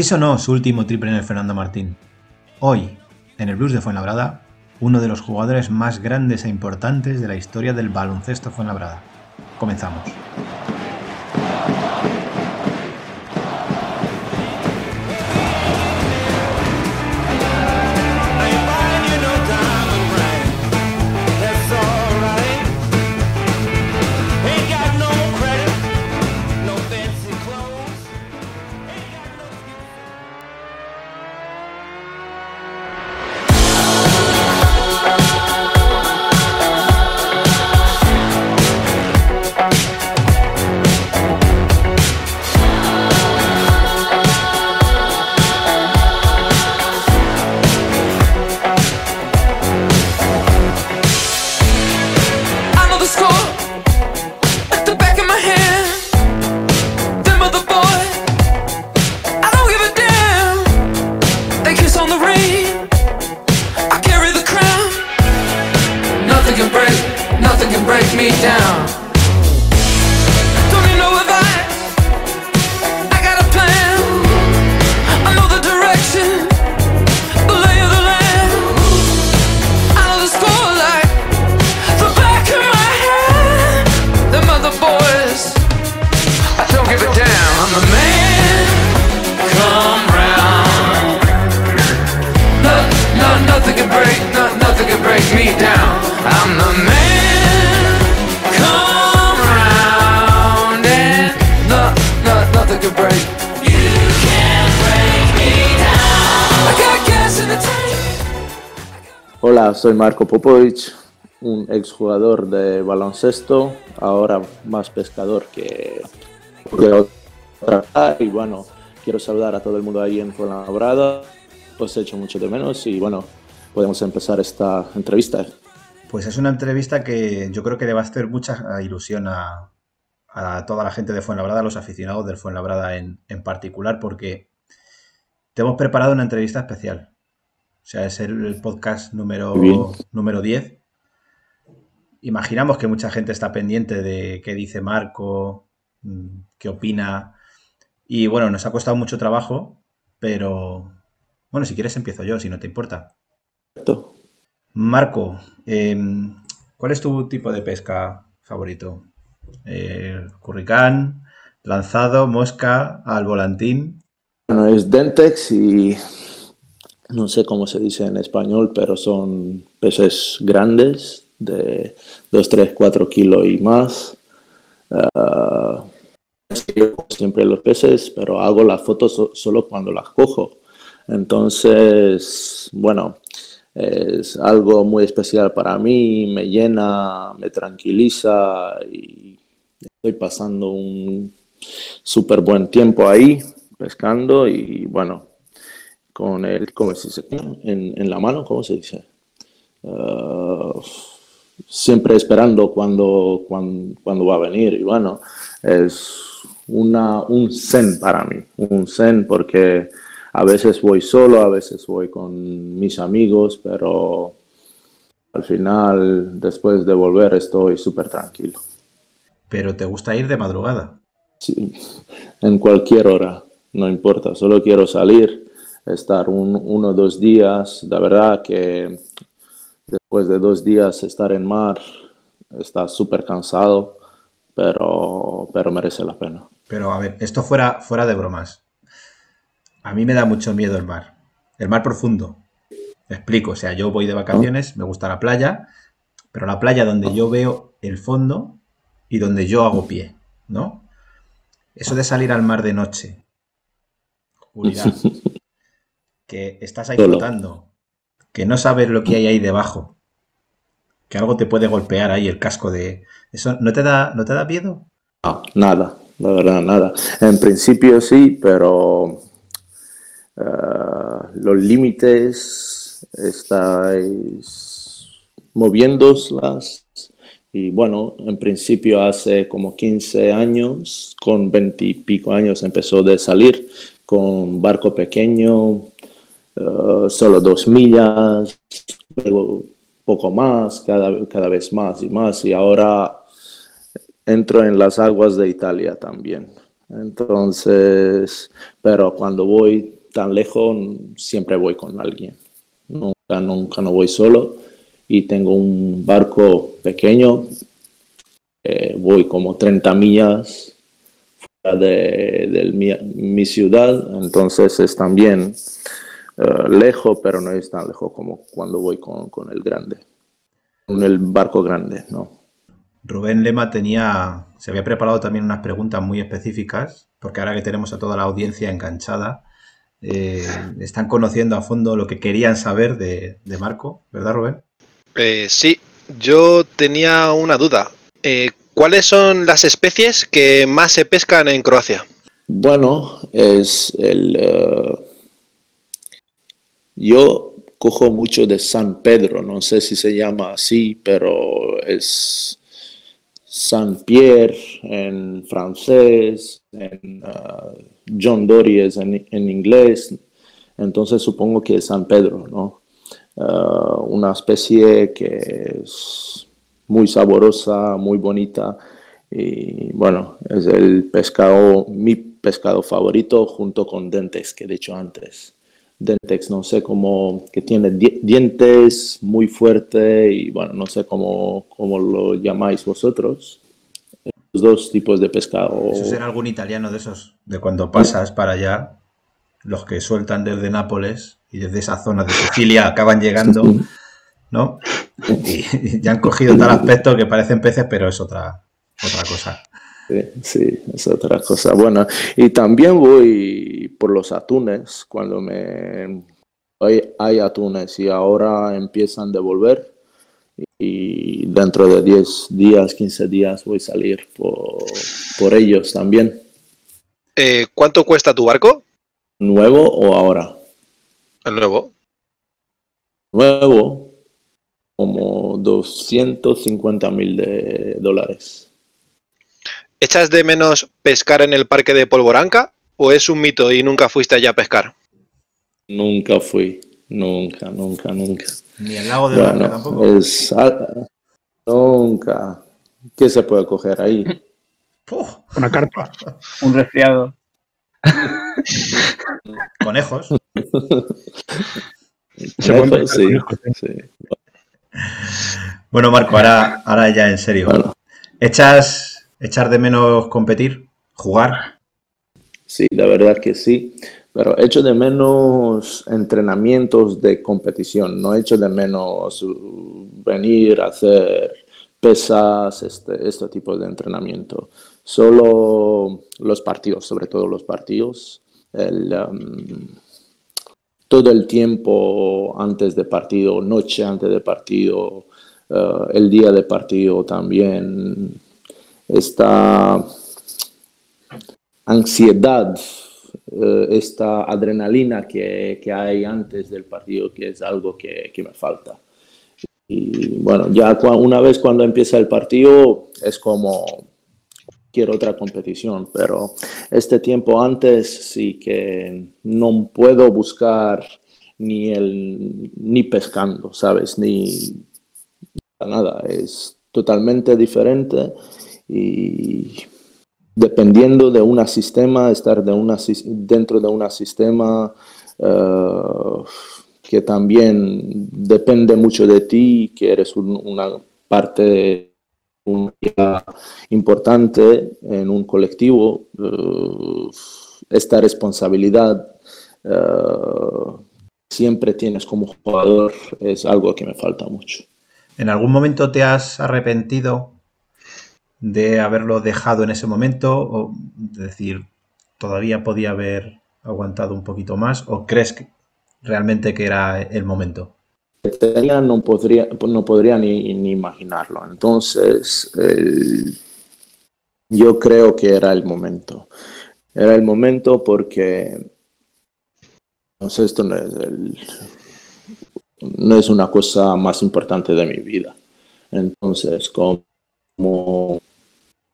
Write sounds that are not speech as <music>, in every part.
Así sonó su último triple en el Fernando Martín. Hoy, en el Blues de Fuenlabrada, uno de los jugadores más grandes e importantes de la historia del baloncesto Fuenlabrada. Comenzamos. Soy Marco Popovich, un exjugador de baloncesto, ahora más pescador que otra. Y bueno, quiero saludar a todo el mundo ahí en Fuenlabrada. Os he hecho mucho de menos y bueno, podemos empezar esta entrevista. Pues es una entrevista que yo creo que le va a hacer mucha ilusión a, toda la gente de Fuenlabrada, a los aficionados del Fuenlabrada en, en particular, porque te hemos preparado una entrevista especial. O sea, es el, podcast número, número 10. Imaginamos que mucha gente está pendiente de qué dice Marco, mm, qué opina. Y bueno, nos ha costado mucho trabajo, pero bueno, si quieres empiezo yo, si no te importa. Marco, em, ¿cuál es tu tipo de pesca favorito? Eh, curricán, lanzado, mosca, al volantín. Bueno, es Dentex y no sé cómo se dice en español, pero son peces grandes de 2, 3, 4 kilos y más. Uh, siempre los peces, pero hago las fotos solo cuando las cojo. Entonces, bueno, es algo muy especial para mí, me llena, me tranquiliza y estoy pasando un súper buen tiempo ahí pescando y bueno, con el, ¿cómo se dice? En, en la mano, ¿cómo se dice? Uh, siempre esperando cuando, cuando, cuando, va a venir. Y bueno, es una, un zen para mí, un zen porque a veces voy solo, a veces voy con mis amigos, pero al final, después de volver, estoy súper tranquilo. ¿Pero te gusta ir de madrugada? Sí, en cualquier hora, no importa, solo quiero salir estar un, uno o dos días. La verdad que después de dos días estar en mar, está súper cansado, pero, pero merece la pena. Pero a ver, esto fuera, fuera de bromas. A mí me da mucho miedo el mar. El mar profundo. explico, o sea, yo voy de vacaciones, me gusta la playa, pero la playa donde yo veo el fondo y donde yo hago pie, ¿no? Eso de salir al mar de noche, oscuridad, <laughs> que estás ahí flotando, que no sabes lo que hay ahí debajo, que algo te puede golpear ahí el casco de... ¿Eso no te da, no te da miedo? No, nada, la verdad, nada. En principio sí, pero eh, los límites estáis moviéndolas y bueno, en principio hace como 15 años, con 20 y pico años empezó de salir con barco pequeño, eh, solo dos millas, luego poco más, cada, cada vez más y más. Y ahora entro en las aguas de Italia también. Entonces, pero cuando voy tan lejos, siempre voy con alguien. Nunca, nunca no voy solo. Y tengo un barco pequeño. Eh, voy como 30 millas fuera de, mi, ciudad. Entonces es también eh, lejos, pero no es tan lejos como cuando voy con, con el grande. Con el barco grande, ¿no? Rubén Lema tenía, se había preparado también unas preguntas muy específicas, porque ahora que tenemos a toda la audiencia enganchada, eh, están conociendo a fondo lo que querían saber de, Marco, ¿verdad Rubén? Eh, sí, yo tenía una duda. Eh, ¿Cuáles son las especies que más se pescan en Croacia? Bueno, es el... yo cojo mucho de San Pedro, no sé si se llama así, pero es Saint-Pierre en francés, uh, John Dory en, en, inglés, entonces supongo que es San Pedro, ¿no? Uh, una especie que es muy saborosa, muy bonita y bueno, es el pescado, mi pescado favorito junto con dentes que he dicho antes. Dentex, no sé cómo, que tiene dientes muy fuertes y bueno, no sé cómo, cómo lo llamáis vosotros. Los dos tipos de pescado. Eso será algún italiano de esos, de cuando pasas para allá, los que sueltan desde Nápoles y desde esa zona de Sicilia acaban llegando, <laughs> ¿no? Y, ya han cogido tal aspecto que parecen peces, pero es otra, otra cosa. Sí, es otra cosa. Bueno, y también voy por los atunes cuando me hay, hay atunes y ahora empiezan a devolver y dentro de 10 días, 15 días voy a salir por, ellos también. Eh, ¿Cuánto cuesta tu barco? ¿Nuevo o ahora? El nuevo. Nuevo, como 250 mil de dólares. ¿Echas de menos pescar en el parque de Polvoranca o es un mito y nunca fuiste allá a pescar? Nunca fui, nunca, nunca, nunca. Ni el lago de bueno, tampoco. Es, nunca. ¿Qué se puede coger ahí? Una carpa, <laughs> un resfriado. Conejos. <laughs> Conejos sí, sí. Bueno, Marco, ahora, ahora ya en serio. ¿Echas echar de menos competir, jugar? Sí, la verdad que sí, pero echo de menos entrenamientos de competición, no echo de menos uh, venir a hacer pesas, este, este tipo de entrenamiento. Solo los partidos, sobre todo los partidos, um, todo el tiempo antes de partido, noche antes de partido, uh, el día de partido también esta ansiedad, eh, esta adrenalina que, hay antes del partido, que es algo que, me falta. Y bueno, ya una vez cuando empieza el partido es como quiero otra competición, pero este tiempo antes sí que no puedo buscar ni el ni pescando, ¿sabes? Ni nada, es totalmente diferente y dependiendo de un sistema, estar de una, dentro de un sistema eh, que también depende mucho de ti, que eres una parte importante en un colectivo, eh, esta responsabilidad eh, siempre tienes como jugador es algo que me falta mucho. ¿En algún momento te has arrepentido de haberlo dejado en ese momento? O decir, todavía podía haber aguantado un poquito más? ¿O crees que realmente que era el momento? No podría, no podría ni, imaginarlo. Entonces, yo creo que era el momento. Era el momento porque no sé, esto no es, no es una cosa más importante de mi vida. Entonces, como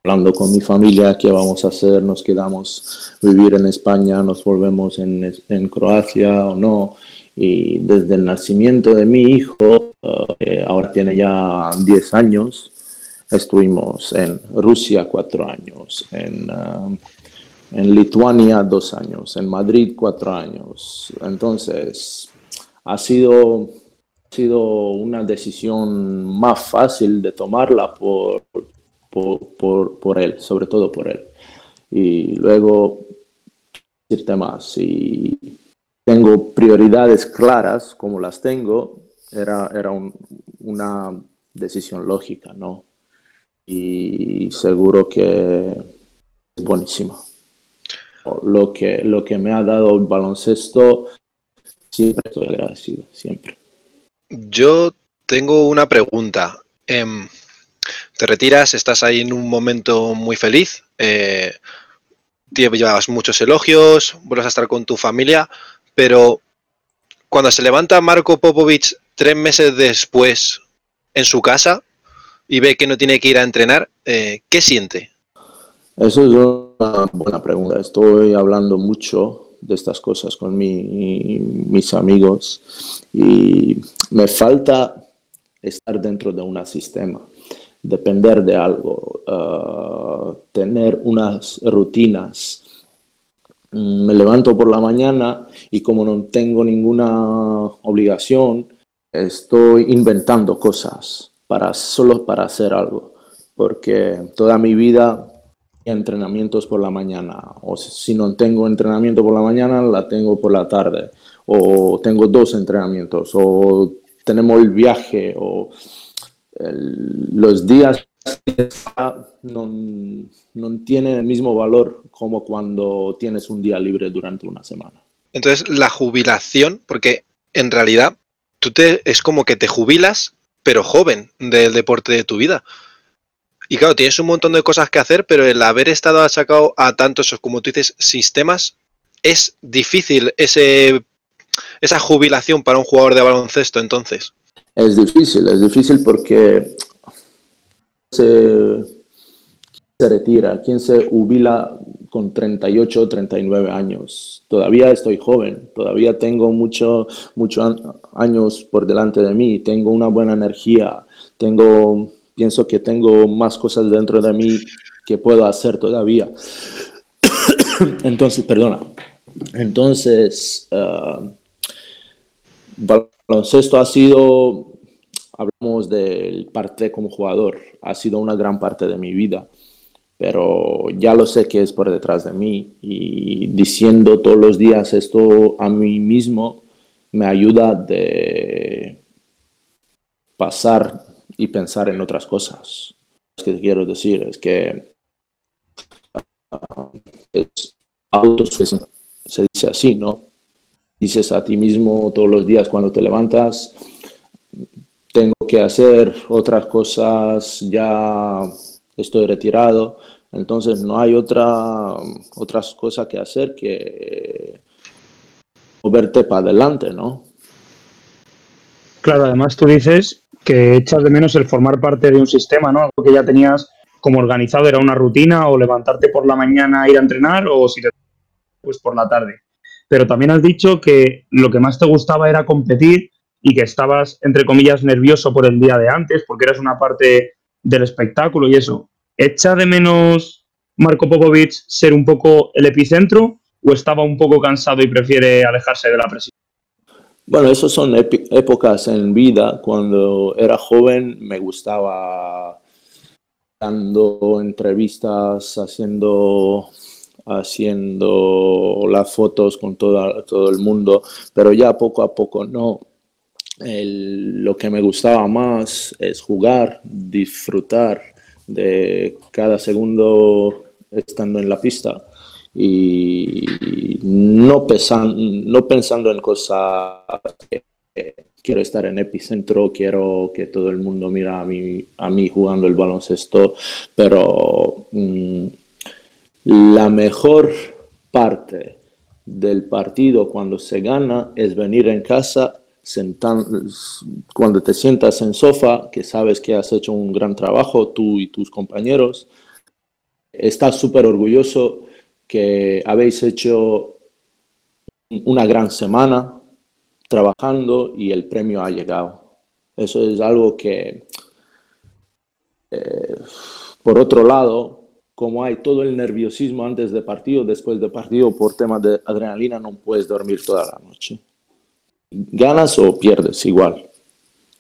hablando con mi familia qué vamos a hacer, nos quedamos vivir en España, nos volvemos en, en Croacia o no. Y desde el nacimiento de mi hijo, eh, ahora tiene ya 10 años, estuvimos en Rusia cuatro años, en, uh, en Lituania dos años, en Madrid cuatro años. Entonces, ha sido, sido una decisión más fácil de tomarla por, por, por, él, sobre todo por él. Y luego, decirte más, si tengo prioridades claras como las tengo, era, era una decisión lógica, ¿no? Y seguro que es buenísima. Lo que, lo que me ha dado el baloncesto, siempre estoy agradecido, siempre. Yo tengo una pregunta. Em, te retiras, estás ahí en un momento muy feliz, eh, llevas muchos elogios, vuelves a estar con tu familia, pero cuando se levanta Marco Popovich tres meses después en su casa y ve que no tiene que ir a entrenar, eh, ¿qué siente? Eso es una buena pregunta. Estoy hablando mucho de estas cosas con mis amigos y me falta estar dentro de un sistema, depender de algo, uh, tener unas rutinas. Me levanto por la mañana y como no tengo ninguna obligación, estoy inventando cosas para solo para hacer algo, porque toda mi vida entrenamientos por la mañana, o si no tengo entrenamiento por la mañana, la tengo por la tarde, o tengo dos entrenamientos, o tenemos el viaje, o los días no, no tienen el mismo valor como cuando tienes un día libre durante una semana. Entonces, la jubilación, porque en realidad tú te, es como que te jubilas, pero joven del deporte de tu vida. Y claro, tienes un montón de cosas que hacer, pero el haber estado achacado a tantos, como tú dices, sistemas, es difícil ese, esa jubilación para un jugador de baloncesto entonces. Es difícil, es difícil porque se, se retira, quien se jubila con 38 o 39 años. Todavía estoy joven, todavía tengo muchos mucho años por delante de mí, tengo una buena energía, tengo pienso que tengo más cosas dentro de mí que puedo hacer todavía. <coughs> Entonces, perdona. Entonces, uh, baloncesto ha sido, hablamos del parte como jugador, ha sido una gran parte de mi vida, pero ya lo sé que es por detrás de mí y diciendo todos los días esto a mí mismo me ayuda de pasar y pensar en otras cosas. Lo que quiero decir es que uh, es se dice así, ¿no? Dices a ti mismo todos los días cuando te levantas, tengo que hacer otras cosas, ya estoy retirado, entonces no hay otra, otras cosas que hacer que moverte para adelante, ¿no? Claro, además tú dices que echas de menos el formar parte de un sistema, ¿no? Algo que ya tenías como organizado, era una rutina, o levantarte por la mañana, ir a entrenar, o si te pues por la tarde. Pero también has dicho que lo que más te gustaba era competir y que estabas, entre comillas, nervioso por el día de antes, porque eras una parte del espectáculo y eso. ¿Echa de menos Marco Popovic ser un poco el epicentro o estaba un poco cansado y prefiere alejarse de la presión? Bueno, esas son épocas en vida. Cuando era joven me gustaba dando entrevistas, haciendo, haciendo las fotos con toda, todo el mundo, pero ya poco a poco no. lo que me gustaba más es jugar, disfrutar de cada segundo estando en la pista y no, no pensando en cosas que quiero estar en epicentro, quiero que todo el mundo mira a mí, a mí jugando el baloncesto, pero mm, la mejor parte del partido cuando se gana es venir en casa cuando te sientas en sofá, que sabes que has hecho un gran trabajo, tú y tus compañeros, estás súper orgulloso que habéis hecho una gran semana trabajando y el premio ha llegado. Eso es algo que, eh, por otro lado, como hay todo el nerviosismo antes de partido, después de partido, por temas de adrenalina, no puedes dormir toda la noche. Ganas o pierdes, igual,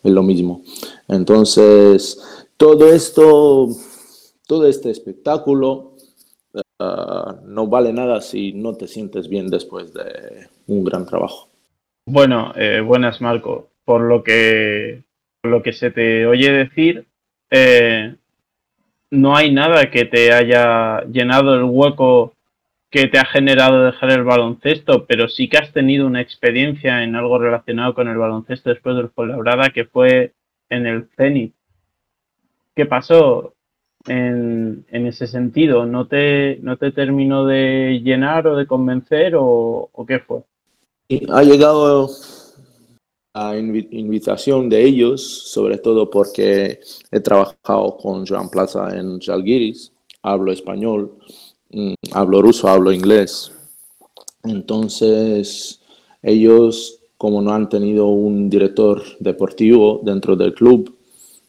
es lo mismo. Entonces, todo esto, todo este espectáculo ah, no vale nada si no te sientes bien después de un gran trabajo. Bueno, eh, buenas Marco. Por lo que, por lo que se te oye decir, eh, no hay nada que te haya llenado el hueco que te ha generado dejar el baloncesto, pero sí que has tenido una experiencia en algo relacionado con el baloncesto después del Fuenlabrada, que fue en el Zenit. ¿Qué pasó en, ese sentido? ¿No te, ¿No te terminó de llenar o de convencer o, o qué fue? Ha llegado invitación de ellos, sobre todo porque he trabajado con Joan Plaza en Jalgiris, hablo español, mm, hablo ruso, hablo inglés. Entonces, ellos, como no han tenido un director deportivo dentro del club,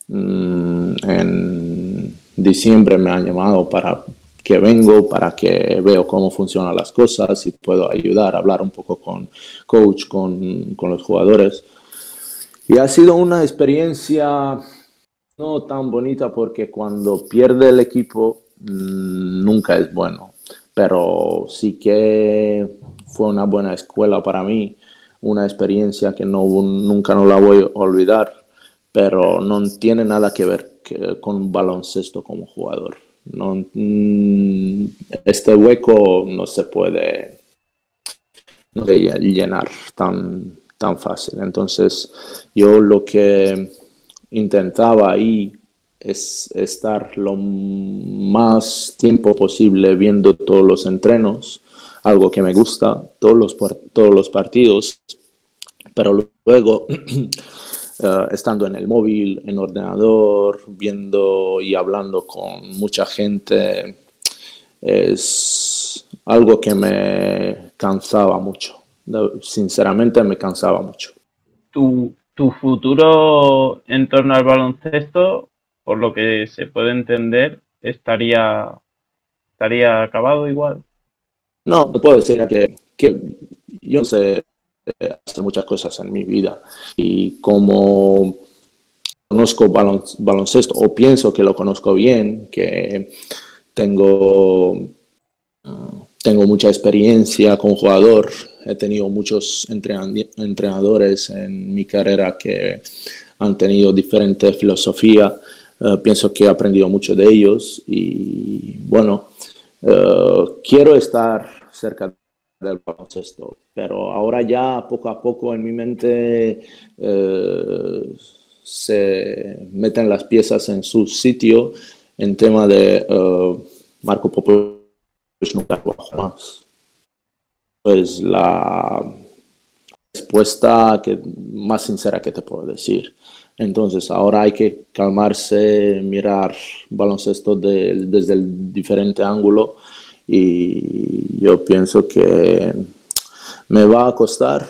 mm, en diciembre me han llamado para que vengo, para que veo cómo funcionan las cosas y puedo ayudar, hablar un poco con coach, con, con los jugadores. Y ha sido una experiencia no tan bonita porque cuando pierde el equipo mm, nunca es bueno, pero sí que fue una buena escuela para mí, una experiencia que no, nunca no la voy a olvidar, pero no tiene nada que ver con baloncesto como jugador. Mm, este hueco no se puede llenar tan, tan fácil. Entonces, yo lo que intentaba ahí es estar lo más tiempo posible viendo todos los entrenos, algo que me gusta, todos los, todos los partidos, pero luego <clears throat> eh, estando en el móvil, en ordenador, viendo y hablando con mucha gente, es algo que me cansaba mucho sinceramente me cansaba mucho. Tu, tu futuro en torno al baloncesto, por lo que se puede entender, estaría, estaría acabado igual. No, te puedo decir que, que yo sé hacer muchas cosas en mi vida y como conozco baloncesto o pienso que lo conozco bien, que tengo, tengo mucha experiencia con jugador He tenido muchos entrenadores en mi carrera que han tenido diferente filosofía. Eh, pienso que he aprendido mucho de ellos y bueno, eh, quiero estar cerca del baloncesto, pero ahora ya poco a poco en mi mente eh, se meten las piezas en su sitio en tema de Marco Popovich pues la respuesta que, más sincera que te puedo decir. Entonces, ahora hay que calmarse, mirar baloncesto desde el diferente ángulo y yo pienso que me va a costar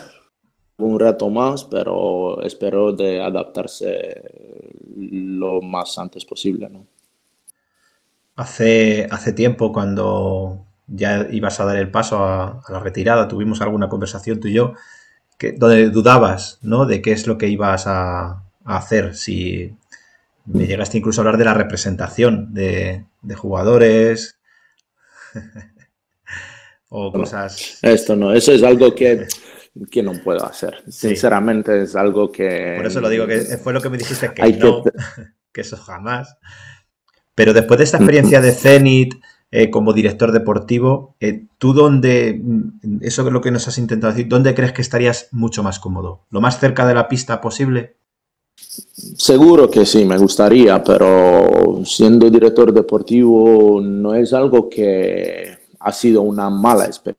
un rato más, pero espero de adaptarse lo más antes posible. ¿no? Hace, hace tiempo cuando ya ibas a dar el paso a, la retirada, tuvimos alguna conversación tú y yo, que, donde dudabas, ¿no? De qué es lo que ibas a, hacer, si me llegaste incluso a hablar de la representación de, jugadores <laughs> o cosas... esto no, eso es algo que, que no puedo hacer. Sinceramente es algo que... Por eso lo digo, que fue lo que me dijiste que no, <laughs> que eso jamás. Pero después de esta experiencia de Zenit, eh, como director deportivo, eh, ¿tú dónde, mm, eso es lo que nos has intentado decir, dónde crees que estarías mucho más cómodo? ¿Lo más cerca de la pista posible? Seguro que sí, me gustaría, pero siendo director deportivo no es algo que ha sido una mala experiencia.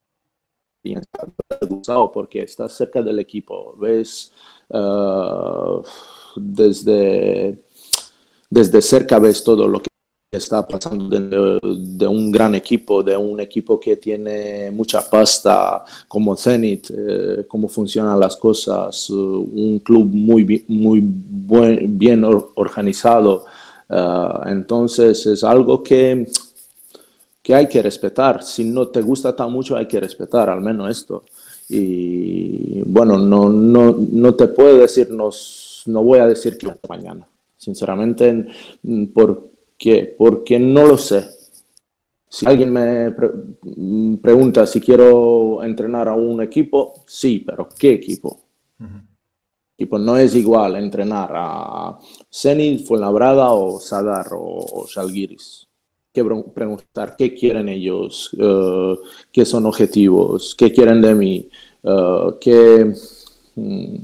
Gustado porque estás cerca del equipo, ves uh, desde, desde cerca ves todo lo que está pasando de, un gran equipo, de un equipo que tiene mucha pasta como Zenit, eh, cómo funcionan las cosas, uh, un club muy, muy bien organizado. Uh, entonces es algo que que hay que respetar. Si no te gusta tan mucho, hay que respetar al menos esto. Y bueno, no, no, no te puedo decir, no, no voy a decir que mañana. Sinceramente, ¿por qué? Porque no lo sé. Si alguien me pregunta si quiero entrenar a un equipo, sí, pero ¿qué equipo? Tipo, no es igual entrenar a Zenit, Fuenlabrada o Sadar o, Shalgiris. Que preguntar qué quieren ellos, uh, qué son objetivos, qué quieren de mí, uh, qué, mm,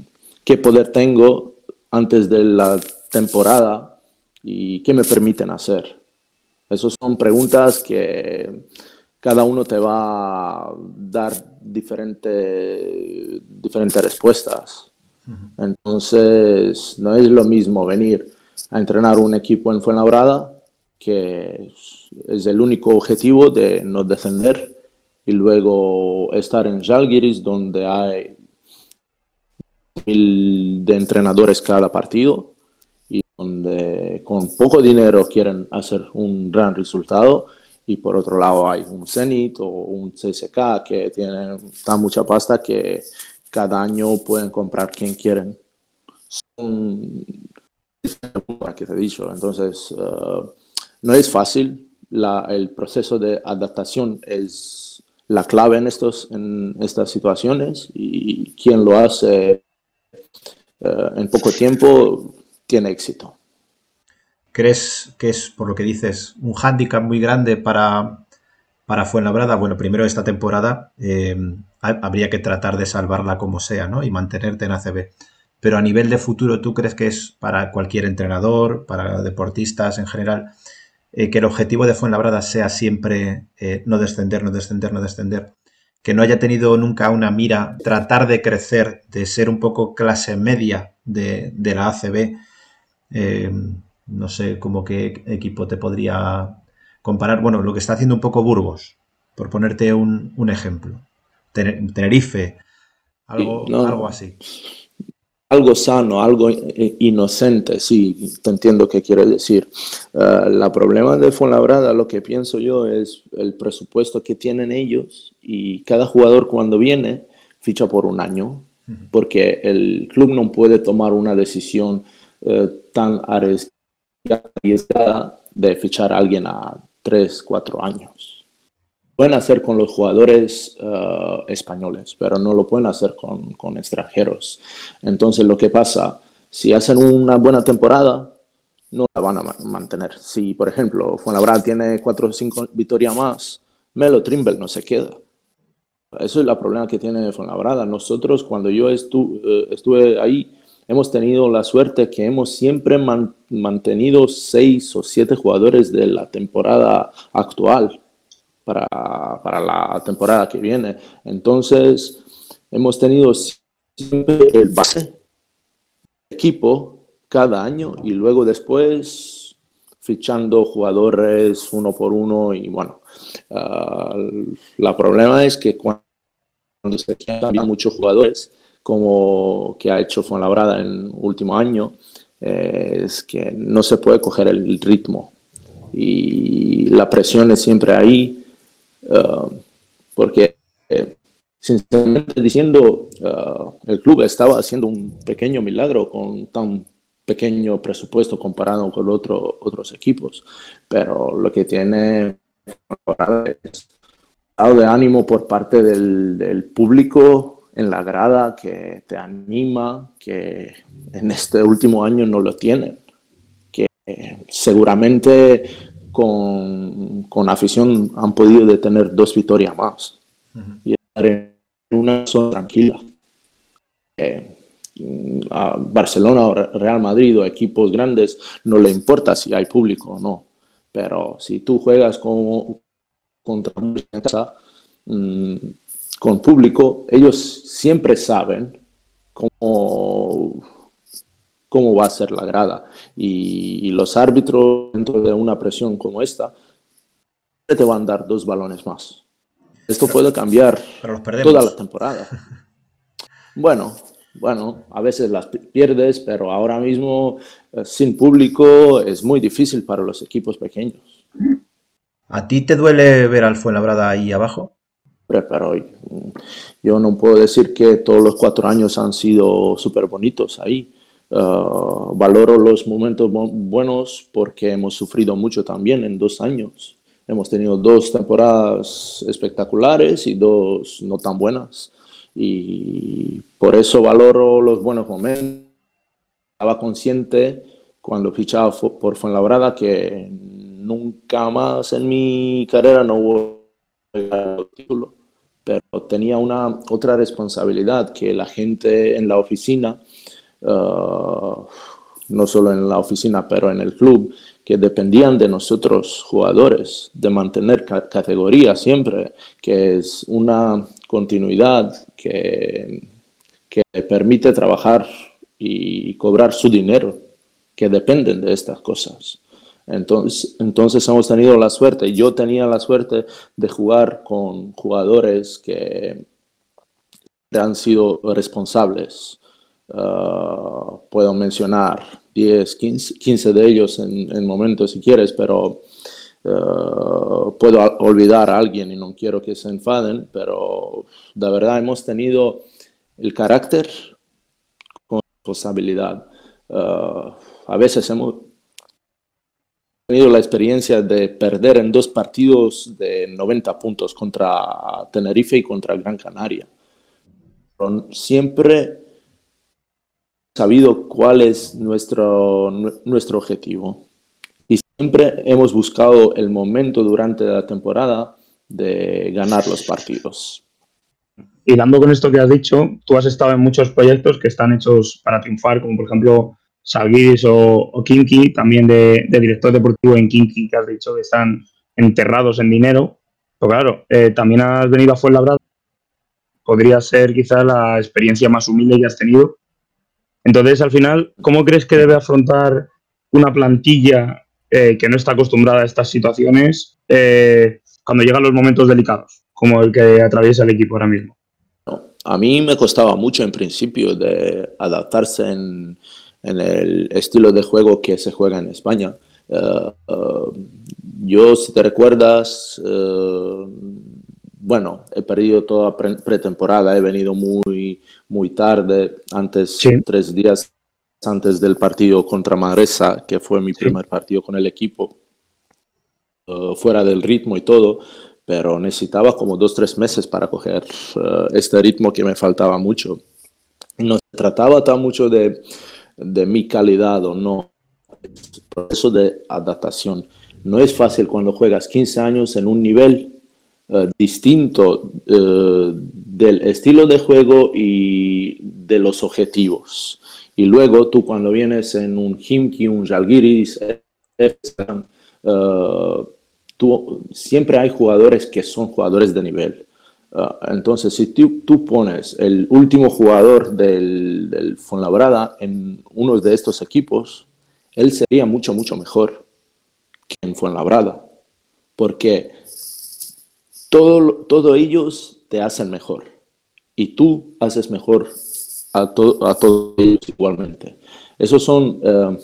qué poder tengo antes de la temporada y qué me permiten hacer. Esas son preguntas que cada uno te va a dar diferentes diferentes respuestas. Entonces, no es lo mismo venir a entrenar un equipo en Fuenlabrada, que es el único objetivo de no descender, y luego estar en Jalgiris, donde hay mil de entrenadores cada partido, donde con poco dinero quieren hacer un gran resultado, y por otro lado hay un Zenit o un CSK que tienen tan mucha pasta que cada año pueden comprar quien quieren. Son que te he dicho. Entonces, eh, no es fácil. el proceso de adaptación es la clave en, estos, en estas situaciones y quien lo hace eh, en poco tiempo tiene éxito. ¿Crees que es, por lo que dices, un hándicap muy grande para, para Fuenlabrada? Bueno, primero esta temporada eh, habría que tratar de salvarla como sea, ¿no? Y mantenerte en ACB. Pero a nivel de futuro, ¿tú crees que es para cualquier entrenador, para deportistas en general, eh, que el objetivo de Fuenlabrada sea siempre eh, no descender, no descender, no descender? Que no haya tenido nunca una mira, tratar de crecer, de ser un poco clase media de, la ACB. Eh, no sé cómo qué equipo te podría comparar. Bueno, lo que está haciendo un poco Burgos, por ponerte un ejemplo. Tenerife, algo, algo así. Algo sano, algo inocente, sí, te entiendo qué quiere decir. Uh, la problema de Fuenlabrada, lo que pienso yo, es el presupuesto que tienen ellos y cada jugador cuando viene ficha por un año, porque el club no puede tomar una decisión uh, tan arriesgada de fichar a alguien a tres, cuatro años pueden hacer con los jugadores uh, españoles, pero no lo pueden hacer con, extranjeros. Entonces, lo que pasa, si hacen una buena temporada, no la van a mantener. Si, por ejemplo, Fuenlabrada tiene cuatro o cinco victorias más, Melo Trimble no se queda. Eso es el problema que tiene Fuenlabrada. Nosotros, cuando yo estu eh, estuve ahí, hemos tenido la suerte que hemos siempre mantenido seis o siete jugadores de la temporada actual para, para la temporada que viene. Entonces, hemos tenido siempre el base equipo cada año y luego después fichando jugadores uno por uno y bueno, uh, la problema es que cuando se cambian muchos jugadores, como que ha hecho Fuenlabrada en último año, eh, es que no se puede coger el ritmo. Y la presión es siempre ahí Uh, porque eh, sinceramente diciendo, uh, el club estaba haciendo un pequeño milagro con tan pequeño presupuesto comparado con otro, otros equipos, pero lo que tiene es de ánimo por parte del, del, público en la grada que te anima, que en este último año no lo tienen, que seguramente con, con afición han podido tener dos victorias más. Y estar en una zona tranquila. Eh, a Barcelona o Real Madrid o equipos grandes no le importa si hay público o no, pero si tú juegas con, contra en casa con público, ellos siempre saben cómo cómo va a ser la grada. Y, los árbitros, dentro de una presión como esta, te van a dar dos balones más. Esto puede cambiar toda la temporada. <laughs> Bueno, bueno, a veces las pierdes, pero ahora mismo eh, sin público es muy difícil para los equipos pequeños. ¿A ti te duele ver al Fuenlabrada ahí abajo? Pero yo no puedo decir que todos los cuatro años han sido súper bonitos ahí. Ah, valoro los momentos buenos porque hemos sufrido mucho también en dos años. Hemos tenido dos temporadas espectaculares y dos no tan buenas. Y por eso valoro los buenos momentos. Estaba consciente cuando fichaba por Fuenlabrada que nunca más en mi carrera no hubo título, pero tenía una otra responsabilidad que la gente en la oficina, uh, no solo en la oficina, pero en el club, que dependían de nosotros jugadores, de mantener categoría siempre, que es una continuidad que, que permite trabajar y cobrar su dinero, que dependen de estas cosas. Entonces, entonces hemos tenido la suerte, yo tenía la suerte de jugar con jugadores que han sido responsables. Ah, puedo mencionar 10, 15, de ellos en, momentos si quieres, pero ah, puedo olvidar a alguien y no quiero que se enfaden, pero de verdad hemos tenido el carácter con responsabilidad. Ah, a veces hemos, tenido la experiencia de perder en dos partidos de 90 puntos contra Tenerife y contra Gran Canaria. Pero siempre sabido cuál es nuestro, nuestro objetivo. Y siempre hemos buscado el momento durante la temporada de ganar los partidos. Y dando con esto que has dicho, tú has estado en muchos proyectos que están hechos para triunfar, como por ejemplo Salguiris o, Kinky, también de, director deportivo en Kinky, que has dicho que están enterrados en dinero. Pero claro, eh, también has venido a Fuenlabrada, podría ser quizá la experiencia más humilde que has tenido. Entonces, al final, ¿cómo crees que debe afrontar una plantilla eh, que no está acostumbrada a estas situaciones eh, cuando llegan los momentos delicados, como el que atraviesa el equipo ahora mismo? A mí me costaba mucho en principio de adaptarse en, en el estilo de juego que se juega en España. Eh, eh, yo, si te recuerdas, eh, bueno, he perdido toda pretemporada, he venido muy, muy tarde, antes, tres días antes del partido contra Manresa, que fue mi primer partido con el equipo, fuera del ritmo y todo, pero necesitaba como dos, tres meses para coger este ritmo que me faltaba mucho. No se trataba tan mucho de de mi calidad o no. El proceso de adaptación. No es fácil cuando juegas 15 años en un nivel eh, distinto eh, del estilo de juego y de los objetivos. Y luego tú cuando vienes en un Himki, un Jalgiris, eh, tú, siempre hay jugadores que son jugadores de nivel. Ah, entonces, si tú, pones el último jugador del, del Fonlabrada en uno de estos equipos, él sería mucho, mucho mejor que en Fuenlabrada, porque todo, ellos te hacen mejor y tú haces mejor a, todos ellos igualmente. Esos son, eh,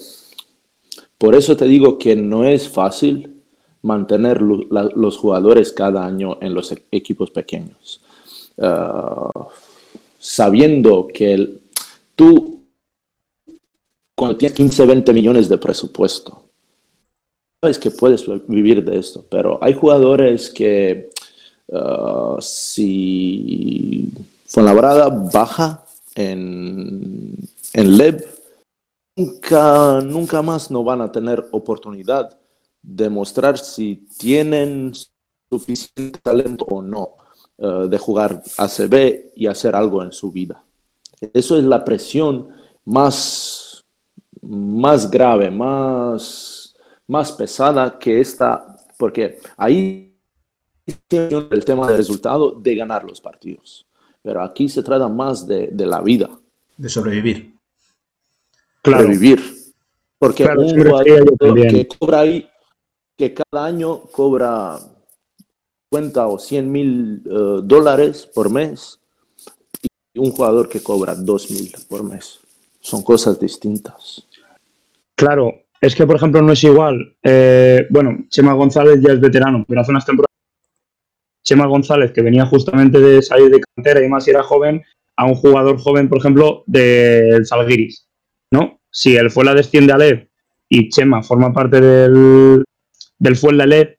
por eso te digo que no es fácil mantener los jugadores cada año en los e-, equipos pequeños. Ah, sabiendo que tú, cuando tienes 15, 20 millones de presupuesto, sabes que puedes vivir de esto, pero hay jugadores que uh, si Fuenlabrada baja en, en LEB, nunca, nunca más no van a tener oportunidad demostrar si tienen suficiente talento o no eh, de jugar ACB y hacer algo en su vida. Eso es la presión más, más grave, más, más pesada que esta, porque ahí el tema del resultado de ganar los partidos. Pero aquí se trata más de, la vida. De sobrevivir. Claro. Sobrevivir. Porque un jugador que cobra ahí que cada año cobra 50 o 100 mil eh, dólares por mes y un jugador que cobra 2 mil por mes. Son cosas distintas. Claro, es que, por ejemplo, no es igual. eh, bueno, Chema González ya es veterano, pero hace unas temporadas. Chema González, que venía justamente de salir de cantera y más y era joven, a un jugador joven, por ejemplo, del Salguiris. ¿No? Si el Fuela desciende a Lev y Chema forma parte del, del Fuela Lev,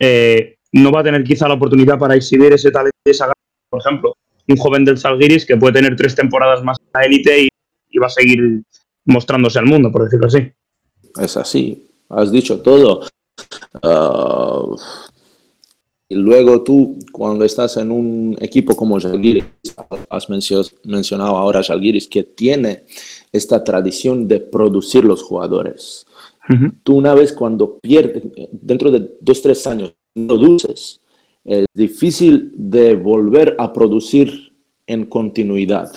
eh, no va a tener quizá la oportunidad para exhibir ese talento y esa por ejemplo, un joven del Salguiris que puede tener tres temporadas más en la élite y, va a seguir mostrándose al mundo, por decirlo así. Es así, has dicho todo. Ah, y luego tú, cuando estás en un equipo como Žalgiris, has mencio- mencionado ahora Žalgiris, que tiene esta tradición de producir los jugadores. Tú una vez cuando pierdes, dentro de dos, tres años, produces, es difícil de volver a producir en continuidad.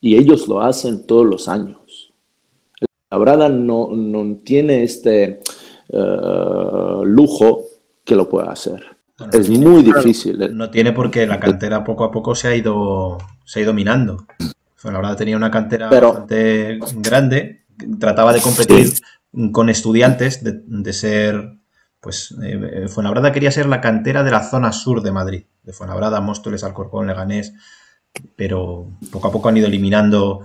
Y ellos lo hacen todos los años. La Brada no, no tiene este eh, lujo que lo pueda hacer. Bueno, Es muy difícil. eh. No tiene porque la cantera poco a poco se ha ido, se ha ido minando. Fuenlabrada tenía una cantera Pero- bastante grande, trataba de competir con estudiantes, de, ser, pues, eh, Fuenlabrada quería ser la cantera de la zona sur de Madrid, de Fuenlabrada, Móstoles, Alcorcón, Leganés, pero poco a poco han ido eliminando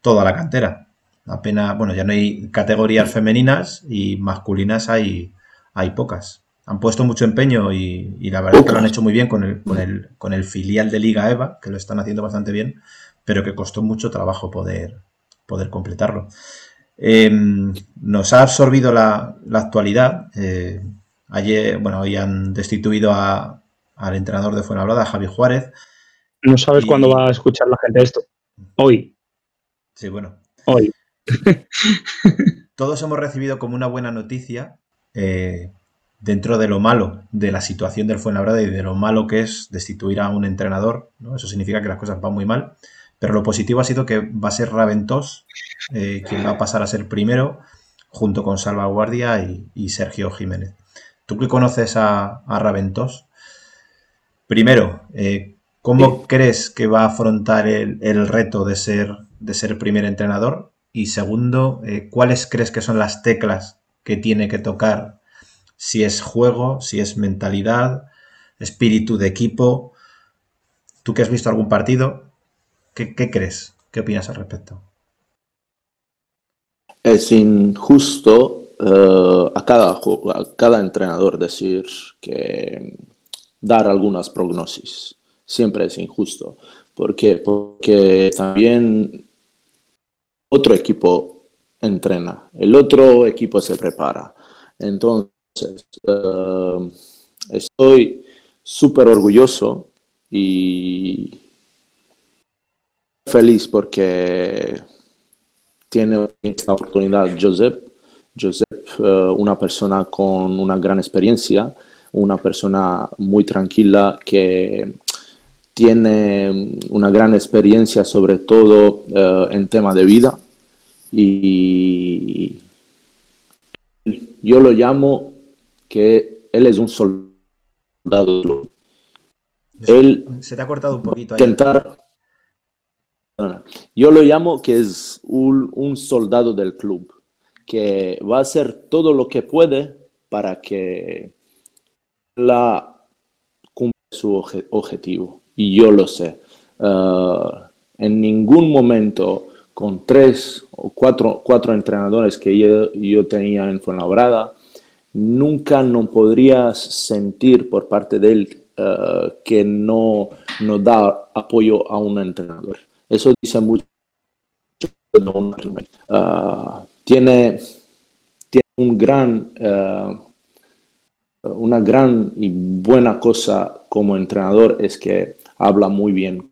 toda la cantera. Apenas, bueno, ya no hay categorías femeninas y masculinas hay, hay pocas. Han puesto mucho empeño y, y la verdad es que lo han hecho muy bien con el, con, el, con el filial de Liga EVA, que lo están haciendo bastante bien, pero que costó mucho trabajo poder, poder completarlo. Eh, nos ha absorbido la, la actualidad. eh, ayer, bueno, hoy han destituido a- al entrenador de Fuenlabrada, Javi Juárez. No sabes Y- cuándo va a escuchar la gente esto. Hoy, Sí, bueno, hoy. <laughs> todos hemos recibido como una buena noticia eh, dentro de lo malo de la situación del Fuenlabrada y de lo malo que es destituir a un entrenador. ¿no? Eso significa que las cosas van muy mal. Pero lo positivo ha sido que va a ser Raventós eh, quien va a pasar a ser primero junto con Salvaguardia y, y Sergio Jiménez. Tú que conoces a, a Raventós, primero, eh, ¿cómo crees que va a afrontar el, el reto de ser, de ser primer entrenador? Y segundo, eh, ¿cuáles crees que son las teclas que tiene que tocar? Si es juego, si es mentalidad, espíritu de equipo. ¿Tú que has visto algún partido? ¿Qué, crees? ¿Qué opinas al respecto? Es injusto eh, a, cada, a cada entrenador decir que dar algunas prognosis. Siempre es injusto. ¿Por qué? Porque también otro equipo entrena, el otro equipo se prepara. Entonces, eh, estoy súper orgulloso y feliz porque tiene esta oportunidad Josep. Josep, eh, una persona con una gran experiencia, una persona muy tranquila que tiene una gran experiencia sobre todo eh, en tema de vida y yo lo llamo que él es un soldado. Él Se te ha cortado un poquito ahí. intentar. Yo lo llamo que es un, soldado del club, que va a hacer todo lo que puede para que la cumpla su objetivo. Y yo lo sé. Ah, en ningún momento con tres o cuatro, cuatro entrenadores que yo, yo tenía en Fuenlabrada, nunca no podrías sentir por parte de él eh, que no, no da apoyo a un entrenador. Eso dice mucho. Ah, tiene, tiene un gran, eh, una gran y buena cosa como entrenador es que habla muy bien,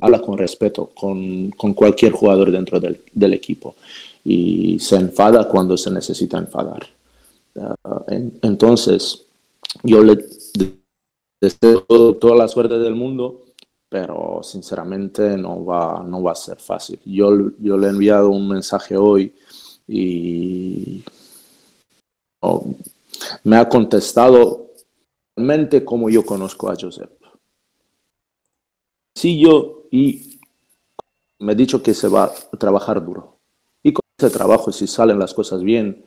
habla con respeto con, con cualquier jugador dentro del, equipo y se enfada cuando se necesita enfadar. Ah, en- entonces, yo le de- deseo toda la suerte del mundo, pero sinceramente no va, no va a ser fácil. Yo, yo le he enviado un mensaje hoy y oh, me ha contestado realmente como yo conozco a Josep. Sencillo y me ha dicho que se va a trabajar duro. Y con ese trabajo, si salen las cosas bien,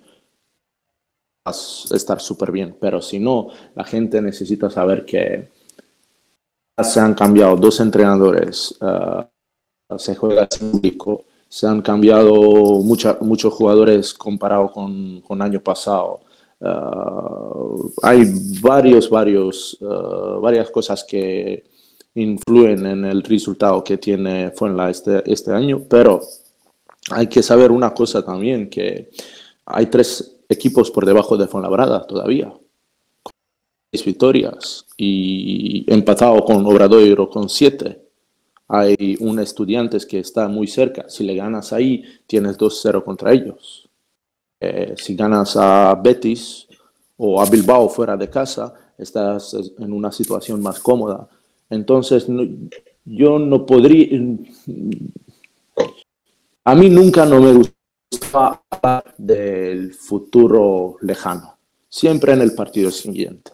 vas a estar súper bien. Pero si no, la gente necesita saber que se han cambiado dos entrenadores, uh, se juega sin público, se han cambiado muchos jugadores comparado con, con año pasado. Uh, hay varios, varios, uh, varias cosas que influyen en el resultado que tiene Fuenla este, este año, pero hay que saber una cosa también, que hay tres equipos por debajo de Fuenlabrada todavía, victorias y empatado con Obradoiro con siete. Hay un estudiante que está muy cerca. Si le ganas ahí, tienes 2-0 contra ellos. Eh, si ganas a Betis o a Bilbao fuera de casa, estás en una situación más cómoda. Entonces, yo no podría... A mí nunca no me gusta hablar del futuro lejano, siempre en el partido siguiente.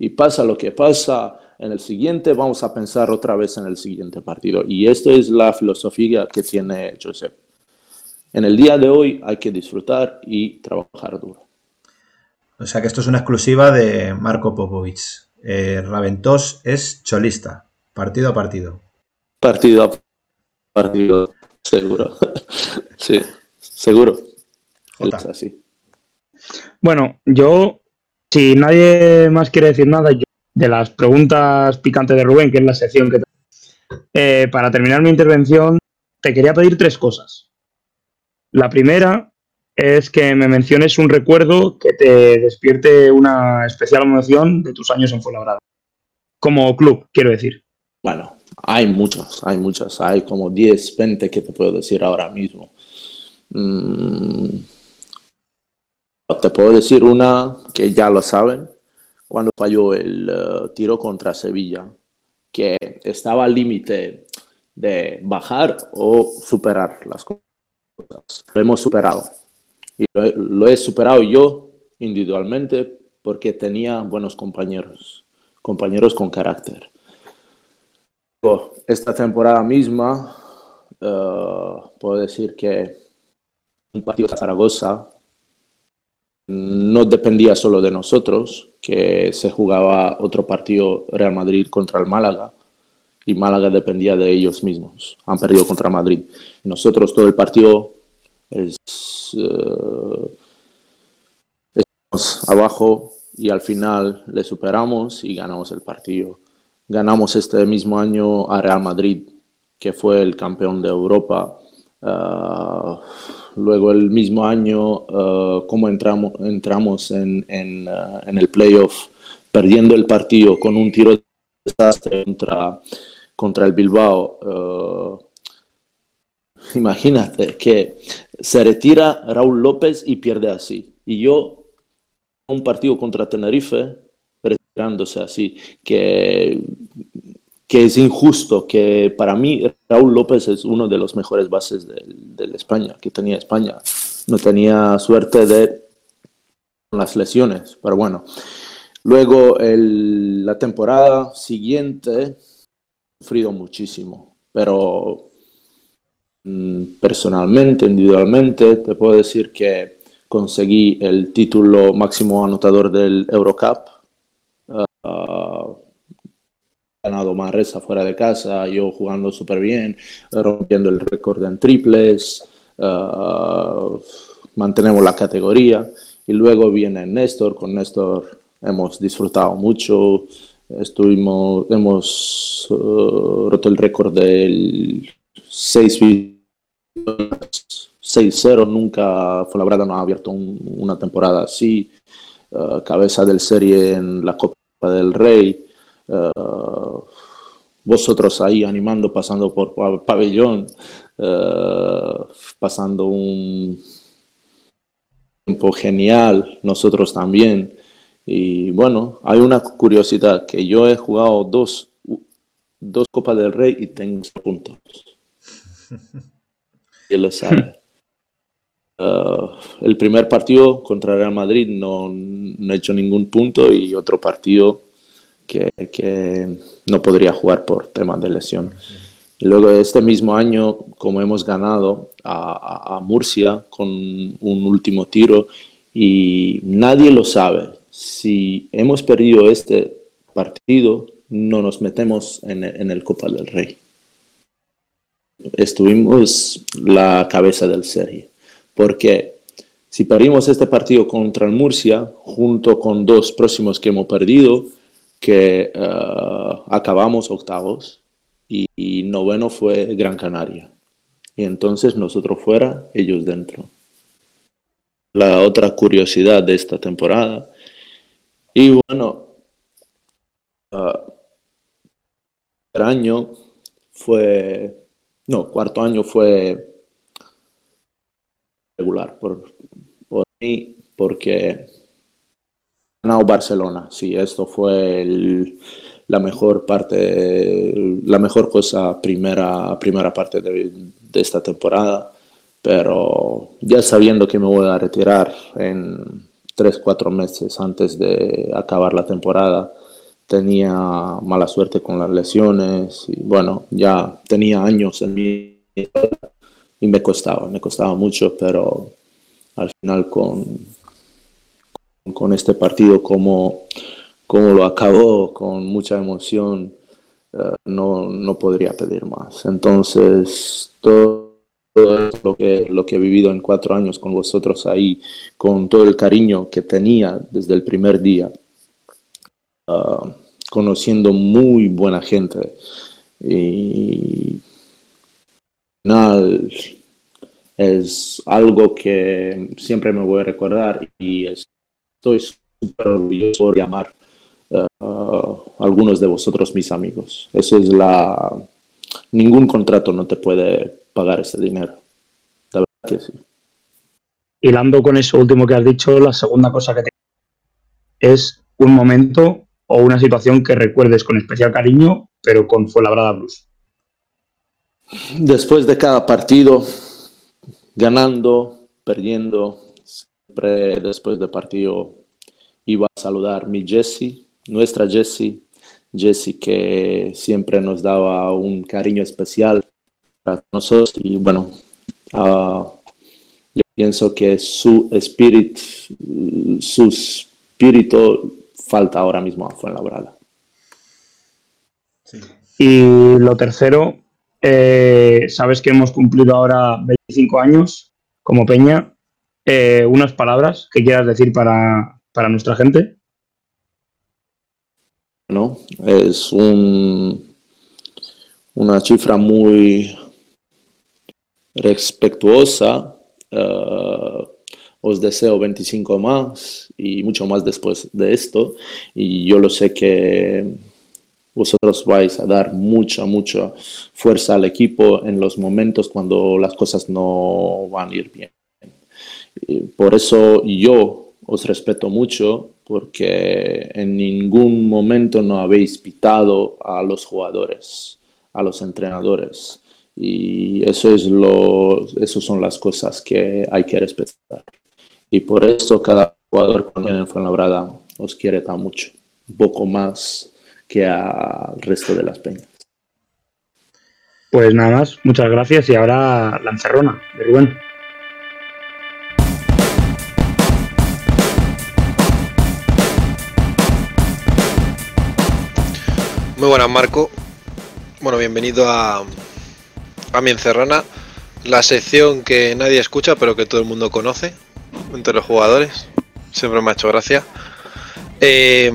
Y pasa lo que pasa, en el siguiente vamos a pensar otra vez en el siguiente partido. Y esta es la filosofía que tiene Josep. En el día de hoy hay que disfrutar y trabajar duro. O sea que esto es una exclusiva de Marco Popovic. Eh, Raventós es cholista, partido a partido. Partido a partido, seguro. <laughs> sí, seguro. Es así. Bueno, yo, si nadie más quiere decir nada, yo, de las preguntas picantes de Rubén, que es la sección que... Eh, para terminar mi intervención, te quería pedir tres cosas. La primera es que me menciones un recuerdo que te despierte una especial emoción de tus años en Fuenlabrada. Como club, quiero decir. Bueno, hay muchos, hay muchos, hay como 10, 20 que te puedo decir ahora mismo. Mm, te puedo decir una que ya lo saben, cuando falló el uh, tiro contra Sevilla, que estaba al límite de bajar o superar las cosas. Lo hemos superado y lo, he superado yo individualmente porque tenía buenos compañeros, compañeros con carácter. Esta temporada misma, eh, puedo decir que un partido de Zaragoza no dependía solo de nosotros, que se jugaba otro partido Real Madrid contra el Málaga y Málaga dependía de ellos mismos. Han perdido contra Madrid. nosotros todo el partido es, uh, estamos abajo y al final le superamos y ganamos el partido. Ganamos este mismo año a Real Madrid, que fue el campeón de Europa. Uh, luego el mismo año, uh, como entramos, entramos en, el playoff, perdiendo el partido con un tiro de desastre contra el Bilbao Imagínate que se retira Raúl López y pierde así. Y yo, un partido contra Tenerife, retirándose así, que, que es injusto, que para mí Raúl López es uno de los mejores bases de, España, que tenía España. No tenía suerte de las lesiones, pero bueno. Luego la temporada siguiente, sufrido muchísimo, pero Mm, personalmente, individualmente, te puedo decir que conseguí el título máximo anotador del Eurocup. Uh, ganado Manresa fuera de casa, yo jugando súper bien, rompiendo el récord en triples, uh, mantenemos la categoría y luego viene Néstor, con Néstor hemos disfrutado mucho, estuvimos, hemos uh, roto el récord del 6 6-0, nunca Fuenlabrada no ha abierto una temporada así. Uh, cabeza del serie en la Copa del Rey. Uh, vosotros ahí animando, pasando por pabellón, uh, pasando un tiempo genial, nosotros también. Y bueno, hay una curiosidad, que yo he jugado dos, dos Copas del Rey y tengo puntos. <laughs> lo sabe. Uh, el primer partido contra Real Madrid no, no, he hecho ningún punto y otro partido que, no podría jugar por temas de lesión. Y luego este mismo año, como hemos ganado a, a Murcia con un último tiro, y nadie lo sabe, si hemos perdido este partido, no nos metemos en, en el Copa del Rey. Estuvimos la cabeza del serie, porque si perdimos este partido contra el Murcia, junto con dos próximos que hemos perdido, que eh, acabamos octavos, y, noveno fue Gran Canaria. Y entonces nosotros fuera, ellos dentro. La otra curiosidad de esta temporada. Y bueno, uh, el año fue, no, cuarto año fue regular por, por mí, porque ganado Barcelona. Sí, esto fue la mejor parte, la mejor cosa, primera, primera parte de, de, esta temporada. Pero ya sabiendo que me voy a retirar en tres, cuatro meses antes de acabar la temporada, tenía mala suerte con las lesiones y bueno, ya tenía años en mí y me costaba, me costaba mucho, pero al final con, con este partido como, como lo acabó, con mucha emoción, eh, no, no, podría pedir más. Entonces, todo, lo, que, lo que he vivido en cuatro años con vosotros ahí, con todo el cariño que tenía desde el primer día, uh, conociendo muy buena gente y final es algo que siempre me voy a recordar y estoy súper orgulloso por llamar uh, algunos de vosotros mis amigos. Eso es la... Ningún contrato no te puede pagar ese dinero. La verdad que sí. Hilando con eso último que has dicho, la segunda cosa que te es un momento o una situación que recuerdes con especial cariño, pero con Fuenlabrada Blues. Después de cada partido, ganando, perdiendo, después del partido iba a saludar mi Jessie, nuestra Jessie, Jessie que siempre nos daba un cariño especial para nosotros y bueno, uh, yo pienso que su espíritu, su espíritu falta ahora mismo a Fuenlabrada. Sí. Y lo tercero, eh, sabes que hemos cumplido ahora 25 años como Peña. Eh, unas palabras que quieras decir para, para nuestra gente. No, es un, una cifra muy respetuosa. Uh, os deseo 25 más y mucho más después de esto. Y yo lo sé que vosotros vais a dar mucha, mucha fuerza al equipo en los momentos cuando las cosas no van a ir bien. Por eso yo os respeto mucho porque en ningún momento no habéis pitado a los jugadores, a los entrenadores. Y eso es lo, eso son las cosas que hay que respetar. Y por eso cada jugador con en Fuenlabrada os quiere tan mucho, un poco más que al resto de las peñas. Pues nada más, muchas gracias y ahora la encerrona de Rubén. Muy buenas Marco, bueno bienvenido a, a mi encerrona, la sección que nadie escucha pero que todo el mundo conoce, entre los jugadores. Siempre me ha hecho gracia. Eh,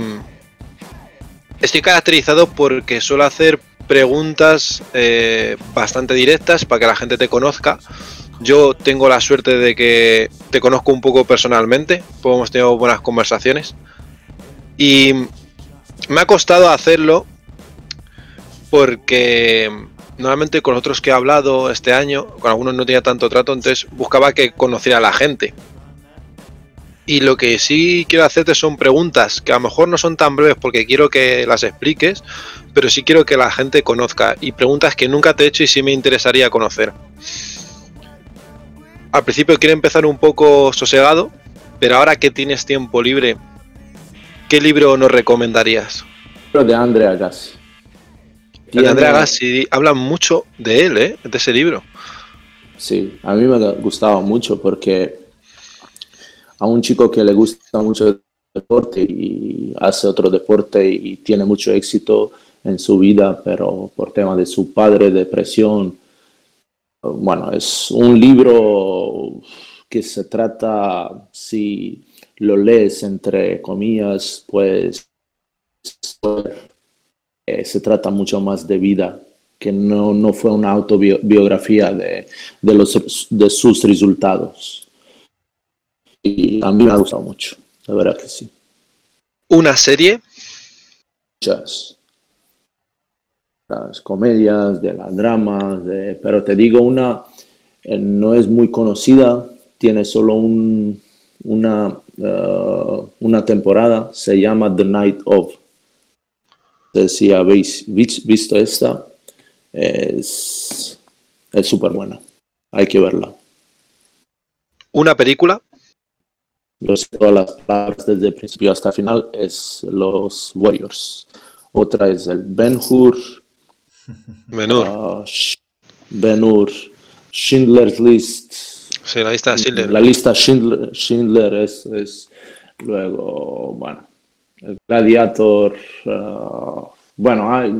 estoy caracterizado porque suelo hacer preguntas eh, bastante directas para que la gente te conozca. Yo tengo la suerte de que te conozco un poco personalmente, pues hemos tenido buenas conversaciones. Y me ha costado hacerlo porque normalmente con otros que he hablado este año, con algunos no tenía tanto trato, entonces buscaba que conociera a la gente. Y lo que sí quiero hacerte son preguntas que a lo mejor no son tan breves porque quiero que las expliques, pero sí quiero que la gente conozca y preguntas que nunca te he hecho y sí me interesaría conocer. Al principio quiero empezar un poco sosegado, pero ahora que tienes tiempo libre, ¿qué libro nos recomendarías? de Andrea Gassi. Andrea Gassi habla mucho de él, ¿eh? de ese libro. Sí, a mí me ha gustado mucho porque a un chico que le gusta mucho el deporte y hace otro deporte y tiene mucho éxito en su vida, pero por tema de su padre, depresión, bueno, es un libro que se trata, si lo lees entre comillas, pues eh, se trata mucho más de vida, que no, no fue una autobiografía de, de, los, de sus resultados. Y a mí me ha gustado mucho, la verdad que sí. ¿Una serie? Muchas. Las comedias, de las dramas, de, pero te digo una, eh, no es muy conocida, tiene solo un, una, uh, una temporada, se llama The Night of si habéis visto esta, es súper buena. Hay que verla. ¿Una película? Yo sé todas las palabras desde el principio hasta el final, es Los Warriors. Otra es el Ben Hur. Ben Hur. Uh, ben Hur. Schindler's List. Sí, la lista Schindler. La lista Schindler, Schindler es, es, luego, bueno, Gladiator. Uh, bueno, hay,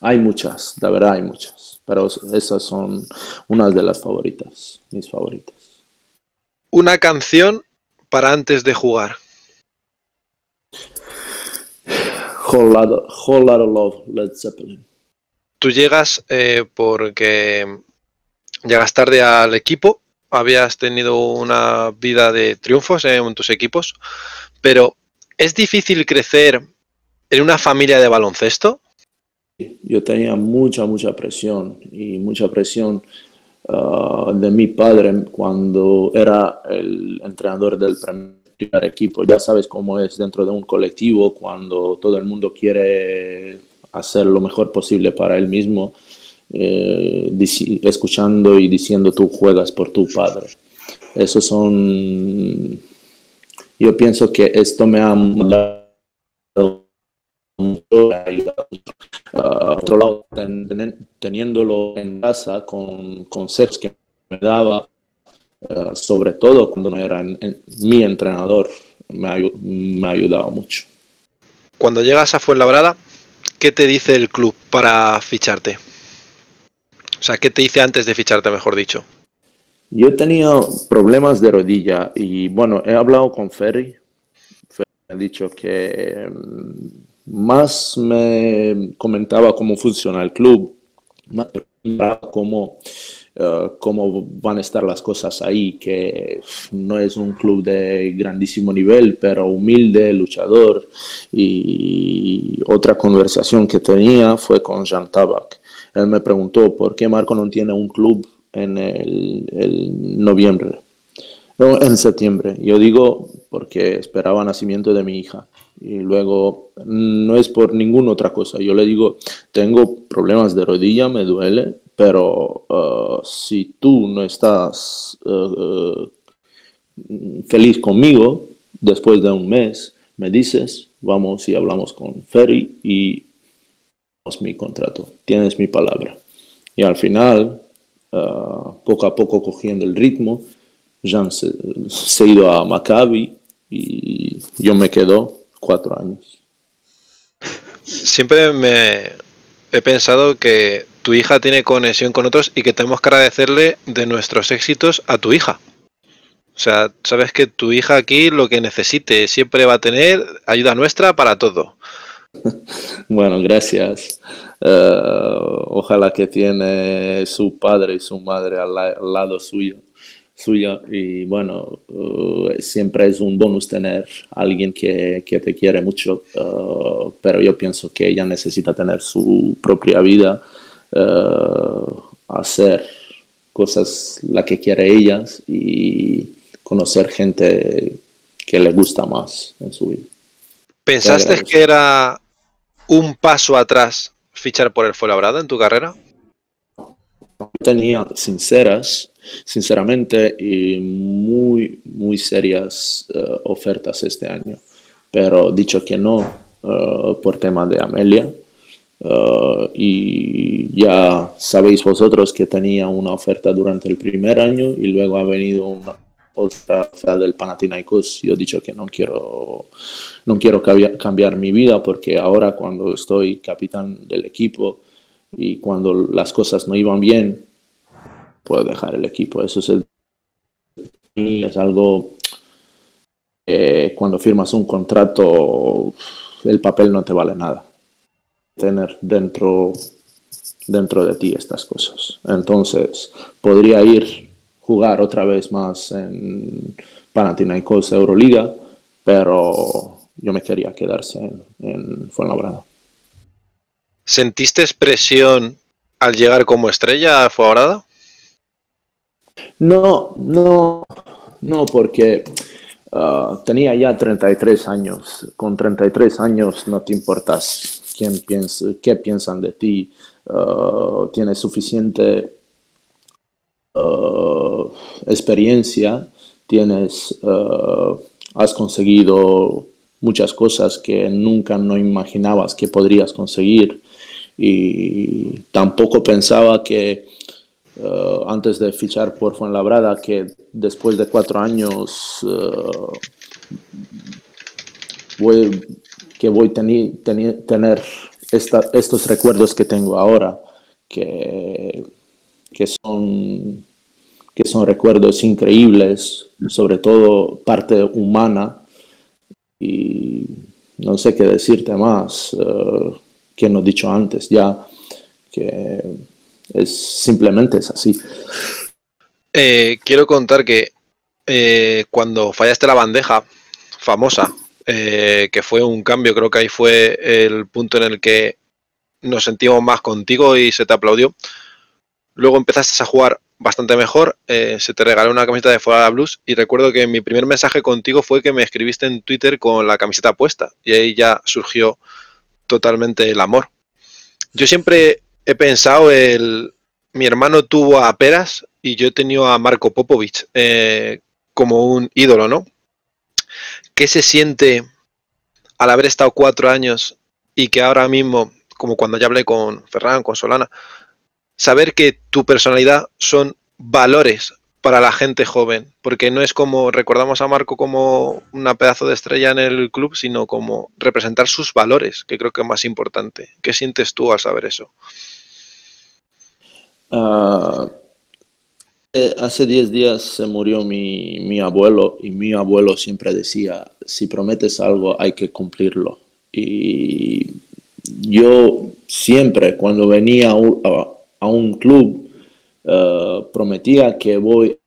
hay muchas, la verdad hay muchas, pero esas son unas de las favoritas, mis favoritas. Una canción para antes de jugar. Whole Lot, of Love, Led Zeppelin. Tú llegas eh, porque llegas tarde al equipo, habías tenido una vida de triunfos en tus equipos, pero ¿Es difícil crecer en una familia de baloncesto? Yo tenía mucha, mucha presión y mucha presión uh, de mi padre cuando era el entrenador del primer equipo. Ya sabes cómo es dentro de un colectivo cuando todo el mundo quiere hacer lo mejor posible para él mismo, eh, escuchando y diciendo tú juegas por tu padre. Esos son yo pienso que esto me ha ayudado mucho. Uh, otro lado, teniéndolo en casa con conceptos que me daba, uh, sobre todo cuando no era mi entrenador, me ha, me ha ayudado mucho. Cuando llegas a Fuenlabrada, ¿qué te dice el club para ficharte? O sea, ¿qué te dice antes de ficharte, mejor dicho? Yo he tenido problemas de rodilla y bueno, he hablado con Ferry. Ferry me ha dicho que mm, más me comentaba cómo funciona el club, más cómo, uh, cómo van a estar las cosas ahí, que no es un club de grandísimo nivel, pero humilde, luchador. Y otra conversación que tenía fue con Jean Tabak. Él me preguntó por qué Marco no tiene un club en el, noviembre, no, en septiembre. Yo digo porque esperaba nacimiento de mi hija y luego no es por ninguna otra cosa. Yo le digo, tengo problemas de rodilla, me duele, pero uh, si tú no estás uh, uh, feliz conmigo después de un mes, me dices, vamos y hablamos con Ferry y mi contrato, tienes mi palabra. Y al final Ah, poco a poco cogiendo el ritmo. Jean se, ha ido a Maccabi y yo me quedo cuatro años. Siempre me he pensado que tu hija tiene conexión con otros y que tenemos que agradecerle de nuestros éxitos a tu hija. O sea, sabes que tu hija aquí lo que necesite siempre va a tener ayuda nuestra para todo. <laughs> Bueno, gracias. Eh, ojalá que tiene su padre y su madre al, lado suyo, suya. Y bueno, eh, siempre es un bonus tener alguien que, que te quiere mucho, eh, pero yo pienso que ella necesita tener su propia vida, hacer cosas la que quiere ella y conocer gente que le gusta más en su vida. ¿Pensaste que era un paso atrás fichar por el Fuenlabrada en tu carrera? Tenía sinceras, sinceramente, y muy, muy serias eh, ofertas este año, pero dicho que no uh, por tema de Amelia, Uh, y ya sabéis vosotros que tenía una oferta durante el primer año y luego ha venido una oferta del Panathinaikos. Yo he dicho que no quiero, no quiero cambiar, mi vida porque ahora cuando estoy capitán del equipo y cuando las cosas no iban bien, puedo dejar el equipo. Eso es, el, es algo que cuando firmas un contrato, el papel no te vale nada tener dentro, dentro de ti estas cosas. Entonces, podría ir jugar otra vez más en Panathinaikos Euroliga, pero yo me quería quedarse en, en Fuenlabrada. ¿Sentiste presión al llegar como estrella a Fuenlabrada? No, no, no, porque uh, tenía ya 33 años. Con 33 años no te importas quién piensa, qué piensan de ti, uh, tienes suficiente uh, experiencia, tienes, uh, has conseguido muchas cosas que nunca no imaginabas que podrías conseguir. Y tampoco pensaba que uh, antes de fichar por Fuenlabrada que después de cuatro años voy, que voy a tener esta, estos recuerdos que tengo ahora, que, que, son, que son recuerdos increíbles, sobre todo parte humana, y no sé qué decirte más uh, que no he dicho antes ya, que es simplemente es así. Eh, quiero contar que eh, cuando fallaste la bandeja famosa que fue un cambio, creo que ahí fue el punto en el que nos sentimos más contigo y se te aplaudió. Luego empezaste a jugar bastante mejor, eh, se te regaló una camiseta de Fuera Blues y recuerdo que mi primer mensaje contigo fue que me escribiste en Twitter con la camiseta puesta y ahí ya surgió totalmente el amor. Yo siempre he pensado el mi hermano tuvo a Peras y yo he tenido a Marco Popovich eh, como un ídolo, ¿no? ¿Qué se siente al haber estado cuatro años y que ahora mismo, como cuando ya hablé con Ferran, con Solana, saber que tu personalidad son valores para la gente joven, porque no es como recordamos a Marco como una pedazo de estrella en el club, sino como representar sus valores, que creo que es más importante. ¿Qué sientes tú al saber eso? Uh, eh, hace 10 días se murió mi, mi, abuelo y mi abuelo siempre decía, si prometes algo hay que cumplirlo. Y yo siempre cuando venía a, a un club uh, prometía que voy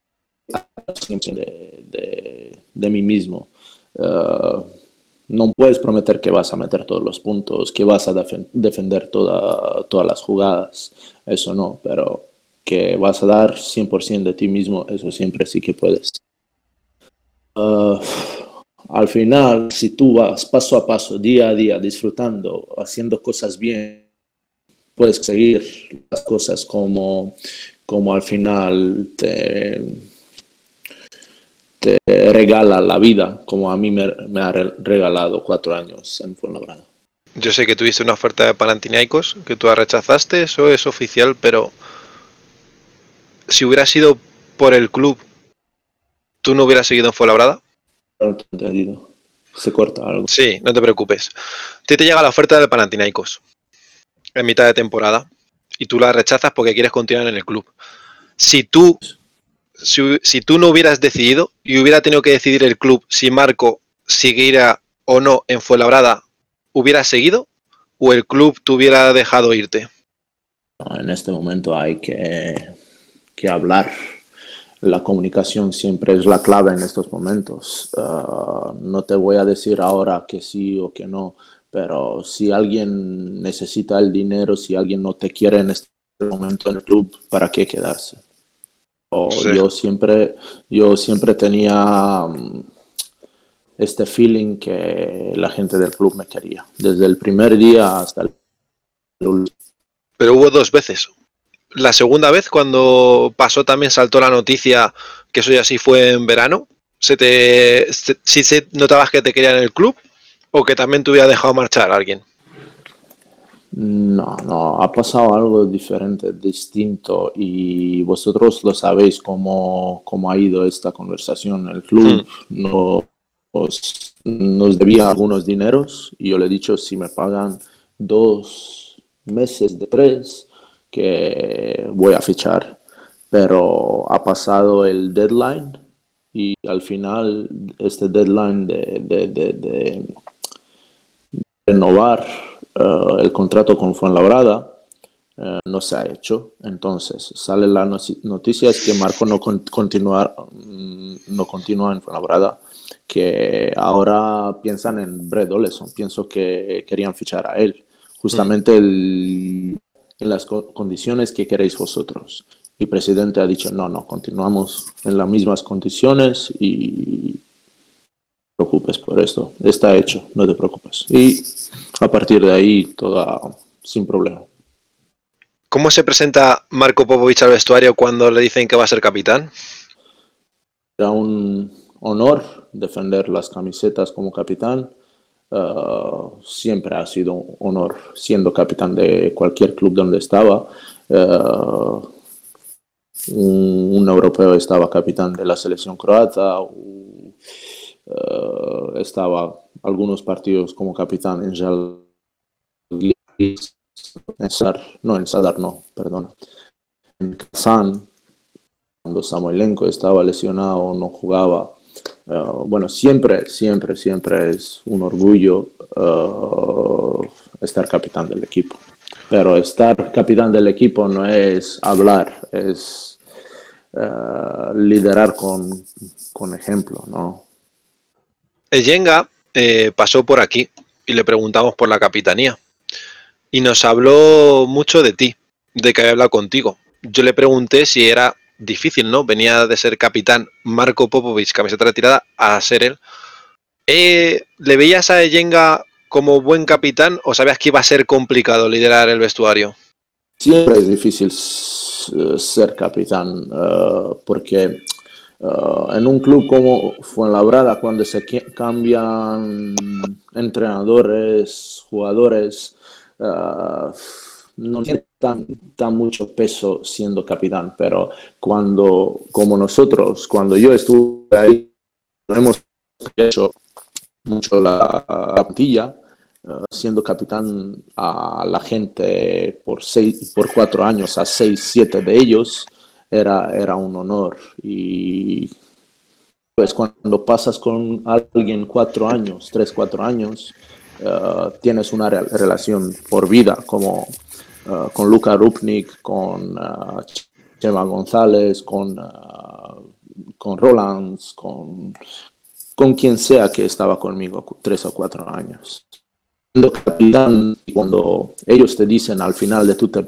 a de, de, de mí mismo. Uh, no puedes prometer que vas a meter todos los puntos, que vas a defen defender toda, todas las jugadas, eso no, pero que vas a dar 100% de ti mismo, eso siempre sí que puedes. Uh, al final, si tú vas paso a paso, día a día, disfrutando, haciendo cosas bien, puedes seguir las cosas como, como al final te, te regala la vida, como a mí me, me ha regalado cuatro años en Fuenlabrada. Yo sé que tuviste una oferta de Panathinaikos que tú rechazaste, eso es oficial, pero si hubiera sido por el club, ¿tú no hubieras seguido en Fuenlabrada? No te he entendido. Se corta algo. Sí, no te preocupes. A ti te llega la oferta del Panathinaikos en mitad de temporada y tú la rechazas porque quieres continuar en el club. Si tú, si, tú no hubieras decidido y hubiera tenido que decidir el club si Marco siguiera o no en Fuenlabrada, ¿hubieras seguido o el club te hubiera dejado irte? En este momento hay que que hablar. La comunicación siempre es la clave en estos momentos. Uh, no te voy a decir ahora que sí o que no, pero si alguien necesita el dinero, si alguien no te quiere en este momento en el club, ¿para qué quedarse? O sí. Yo siempre, yo siempre tenía um, este feeling que la gente del club me quería, desde el primer día hasta el último. Pero hubo dos veces, la segunda vez, cuando pasó también saltó la noticia, que eso ya sí fue en verano, ¿se te, se, si se notabas que te querían en el club o que también te hubiera dejado marchar alguien? No, no, ha pasado algo diferente, distinto y vosotros lo sabéis cómo, cómo ha ido esta conversación. El club no, os- nos debía algunos dineros y yo le he dicho si me pagan dos meses de tres que voy a fichar, pero ha pasado el deadline y al final este deadline de, de- de- de renovar eh, el contrato con Fuenlabrada eh, no se ha hecho. Entonces sale la noticia es que Marco no con- continuar, mm, no continúa en Fuenlabrada, que ahora piensan en Brett Oleson. Pienso que querían fichar a él, justamente el- en las co- condiciones que queréis vosotros. Y el presidente ha dicho, no, no, continuamos en las mismas condiciones y preocupes por esto. Está hecho, no te preocupes. Y a partir de ahí, todo sin problema. ¿Cómo se presenta Marco Popovich al vestuario cuando le dicen que va a ser capitán? Era un honor defender las camisetas como capitán. Uh, siempre ha sido un honor siendo capitán de cualquier club donde estaba. Uh, un, un europeo estaba capitán de la selección croata. Uh, estaba algunos partidos como capitán en Sadar, no en no. En Kazán, cuando Samoilenko estaba lesionado, no jugaba. Uh, bueno, siempre, siempre, siempre es un orgullo uh, estar capitán del equipo. Pero estar capitán del equipo no es hablar, es uh, liderar con, con ejemplo, ¿no? Yenga eh, pasó por aquí y le preguntamos por la capitanía. Y nos habló mucho de ti, de que había hablado contigo. Yo le pregunté si era difícil, ¿no? Venía de ser capitán Marco Popovich, camiseta retirada, a ser él. Eh, ¿Le veías a Yenga como buen capitán o sabías que iba a ser complicado liderar el vestuario? Siempre es difícil ser capitán uh, porque uh, en un club como Fuenlabrada, cuando se cambian entrenadores, jugadores, uh, no tiene tan, tan mucho peso siendo capitán, pero cuando, como nosotros, cuando yo estuve ahí, hemos hecho mucho la, la plantilla, uh, siendo capitán a la gente por, seis, por cuatro años, a seis, siete de ellos, era, era un honor. Y pues cuando pasas con alguien cuatro años, tres, cuatro años, uh, tienes una re relación por vida, como uh, con Luca Rupnik, con uh, Chema González, con, con Rolands, con, con quien sea que estaba conmigo tres o cuatro años. Cuando cuando ellos te dicen al final de tu, te,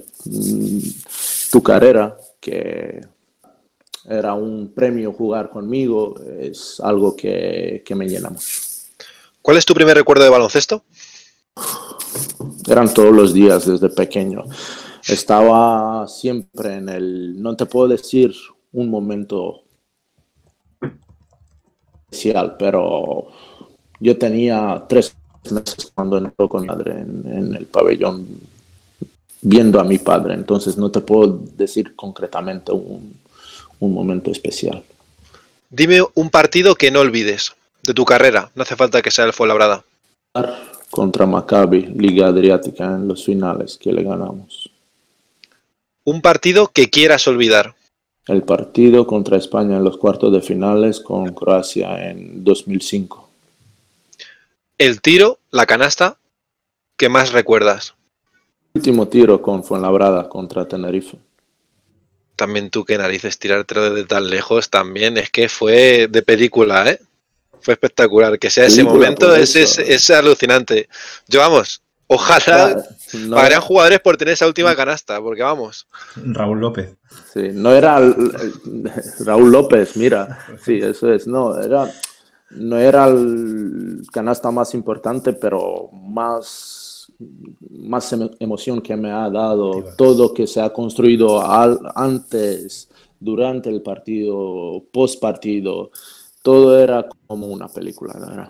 tu carrera que era un premio jugar conmigo, es algo que, que, me llena mucho. ¿Cuál es tu primer recuerdo de baloncesto? Eran todos los días desde pequeño. Estaba siempre en el, no te puedo decir un momento especial, pero yo tenía tres meses cuando entró con madre en, en, el pabellón viendo a mi padre, entonces no te puedo decir concretamente un, un, momento especial. Dime un partido que no olvides de tu carrera, no hace falta que sea el Fuenlabrada. Contra Maccabi, Liga Adriática en los finales que le ganamos. Un partido que quieras olvidar. El partido contra España en los cuartos de finales con Croacia en 2005 el tiro, la canasta, ¿qué más recuerdas? Último tiro con Fuenlabrada contra Tenerife. También tú que narices tirártelo desde tan lejos también, es que fue de película, ¿eh? Fue espectacular. Que sea ese momento es, es, es, alucinante. Yo vamos, ojalá no, pagarían jugadores por tener esa última canasta, porque vamos. Raúl López. Sí, no era Raúl López, mira. Sí, eso es. No, era no era el canasta más importante, pero más, más emoción que me ha dado todo que se ha construido al, antes, durante el partido, post partido. Todo era como una película, ¿verdad?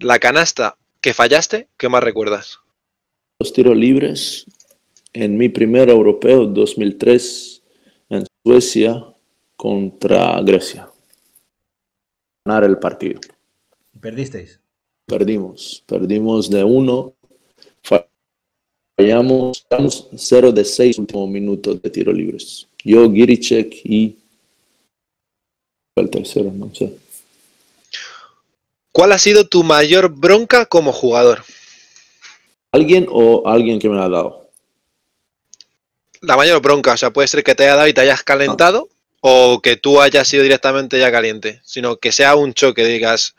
La canasta que fallaste, ¿qué más recuerdas? los tiros libres en mi primer europeo 2003 en Suecia contra Grecia. Ganar el partido. ¿Perdisteis? Perdimos, perdimos de uno. Fallamos, 0 de 6 últimos minutos de tiro libres. Yo, Giricek y el tercero, no sé. ¿Cuál ha sido tu mayor bronca como jugador? ¿Alguien o alguien que me la ha dado? La mayor bronca, o sea, puede ser que te haya dado y te hayas calentado o que tú hayas sido directamente ya caliente, sino que sea un choque, digas,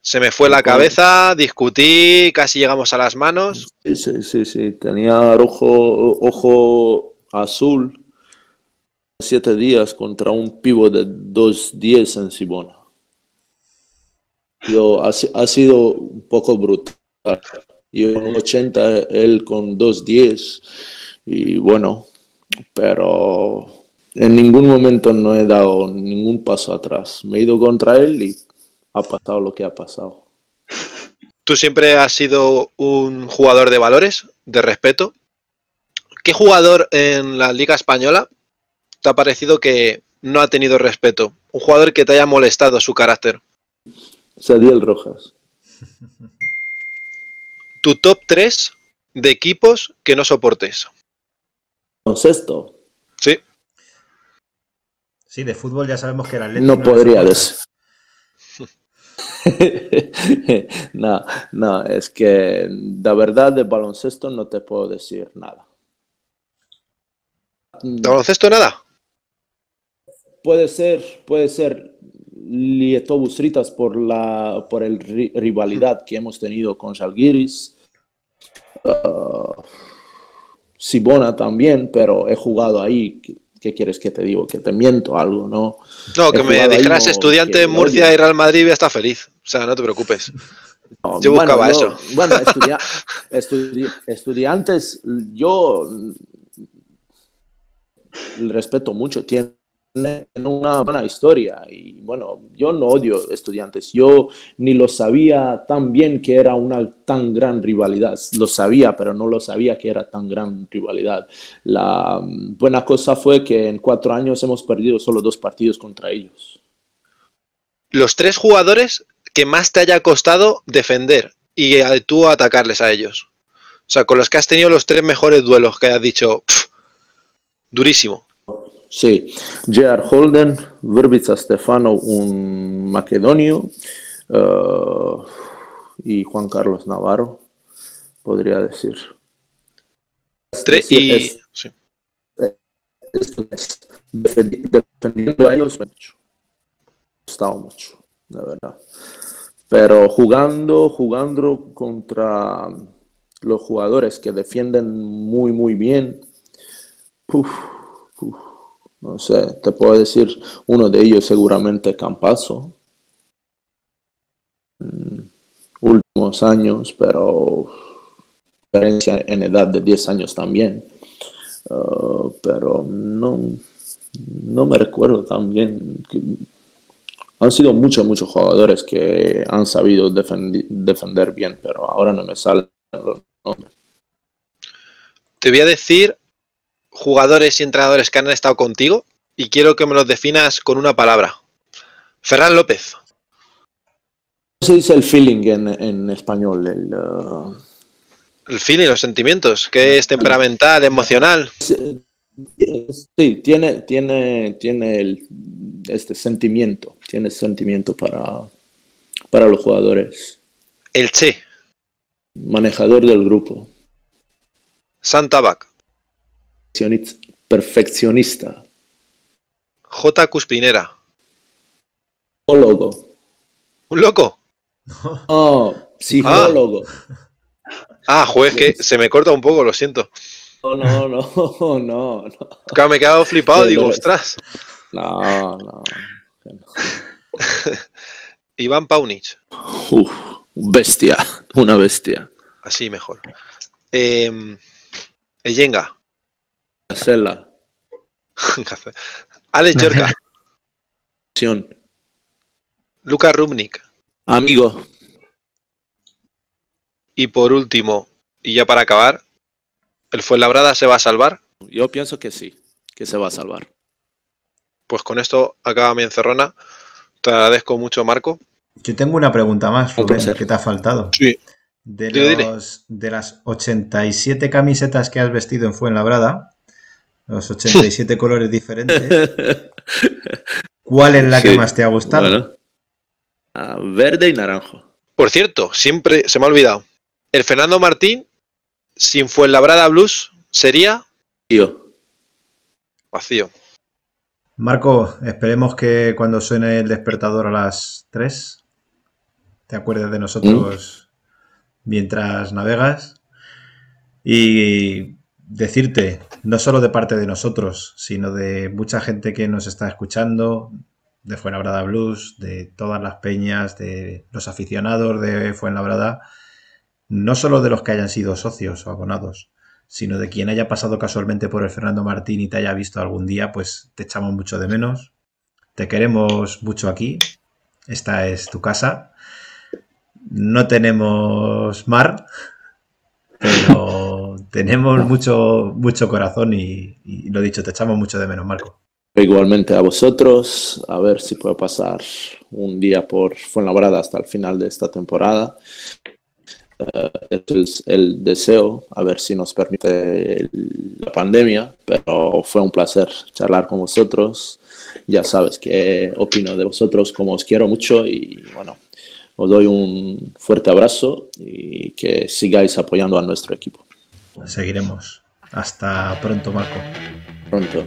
se me fue la cabeza, discutí, casi llegamos a las manos. Sí, sí, sí, sí. tenía ojo, ojo azul siete días contra un pivo de 2.10 en Sibona. Yo, ha, ha, sido un poco brutal. Yo en 80, él con 2.10 y bueno, pero en ningún momento no he dado ningún paso atrás. Me he ido contra él y ha pasado lo que ha pasado. <laughs> Tú siempre has sido un jugador de valores, de respeto. ¿Qué jugador en la Liga Española te ha parecido que no ha tenido respeto? Un jugador que te haya molestado su carácter. Sadiel Rojas. <laughs> Tu top 3 de equipos que no soportes. Baloncesto. Sí. Sí, de fútbol ya sabemos que el Atlético No lo podría decir. <laughs> no, no, es que la verdad de baloncesto no te puedo decir nada. ¿De baloncesto nada? Puede ser, puede ser Lietuvos Ritas por la por el ri- rivalidad que hemos tenido con Žalgiris. Uh, Sibona también, pero he jugado ahí. ¿Qué, quieres que te digo? Que te miento algo, ¿no? No, que me dijeras no, estudiante de Murcia y Real Madrid y está feliz. O sea, no te preocupes. <laughs> No, Yo buscaba yo- eso. Bueno, <laughs> estudia- estudi- estudiantes, yo respeto mucho, tiene una buena historia y bueno, yo no odio estudiantes, yo ni lo sabía tan bien que era una tan gran rivalidad, lo sabía, pero no lo sabía que era tan gran rivalidad. La mm, buena cosa fue que en cuatro años hemos perdido solo dos partidos contra ellos. Los tres jugadores que más te haya costado defender y tú atacarles a ellos. O sea, con los que has tenido los tres mejores duelos que has dicho, "Pf, durísimo. Sí, J.R. Holden, Vrbica Stefano, un macedonio, eh, y Juan Carlos Navarro, podría decir. Tre- Es- y, es- sí. es- es- defendi- defendiendo a ellos, costado mucho, la verdad. Pero jugando, jugando contra los jugadores que defienden muy, muy bien, uf, uf, no sé, te puedo decir, uno de ellos seguramente Campazo. Mm, últimos años, pero diferencia en edad de 10 años también. Uh, pero no, no me recuerdo tan bien. que- han sido muchos, muchos jugadores que han sabido defender bien, pero ahora no me salen los nombres. Te voy a decir jugadores y entrenadores que han estado contigo y quiero que me los definas con una palabra. Ferran López. ¿Cómo se dice el feeling en, en español? El, uh, El feeling, los sentimientos, que es temperamental, emocional. Sí, sí, tiene, tiene, tiene el, este sentimiento, tiene sentimiento para, para los jugadores. El Che, Manejador del grupo, Santa Bac, perfeccionista- J. Cuspinera. psicólogo, ¿Un loco? oh, psicólogo. Ah, joder, es que se me corta un poco, lo siento. No, no, no, <laughs> no, no, me he quedado flipado, digo, ostras. no, no. <laughs> Iván Paunich, Uf, bestia, una bestia. así mejor. Eh, Eyenga, Cela, <laughs> Alex acción, Luka Rubnik amigo, y por último, y ya para acabar, ¿El Fuenlabrada se va a salvar? Yo pienso que sí, que se va a salvar. Pues con esto acaba mi encerrona. Te agradezco mucho, Marco. Yo tengo una pregunta más, Rubén, que te ha faltado. Sí. De, los, de las 87 camisetas que has vestido en Fuenlabrada, los 87 colores diferentes, <laughs> ¿cuál es la que más te ha gustado? Bueno. Ah, verde y naranjo. Por cierto, siempre se me ha olvidado. El Fernando Martín, sin Fuenlabrada Blues, sería Tío. vacío. Marco, esperemos que cuando suene el despertador a las 3 te acuerdes de nosotros mientras navegas y decirte, no solo de parte de nosotros, sino de mucha gente que nos está escuchando, de Fuenlabrada Blues, de todas las peñas, de los aficionados de Fuenlabrada, no solo de los que hayan sido socios o abonados, sino de quien haya pasado casualmente por el Fernando Martín y te haya visto algún día, pues te echamos mucho de menos. Te queremos mucho aquí. Esta es tu casa. No tenemos mar, pero tenemos mucho, mucho corazón y, lo dicho, te echamos mucho de menos, Marco. Igualmente a vosotros, a ver si puedo pasar un día por Fuenlabrada hasta el final de esta temporada. Eh, este es el deseo, a ver si nos permite la pandemia, pero fue un placer charlar con vosotros. Ya sabes que opino de vosotros como os quiero mucho y bueno, os doy un fuerte abrazo y que sigáis apoyando a nuestro equipo. Seguiremos. Hasta pronto, Marco. Pronto.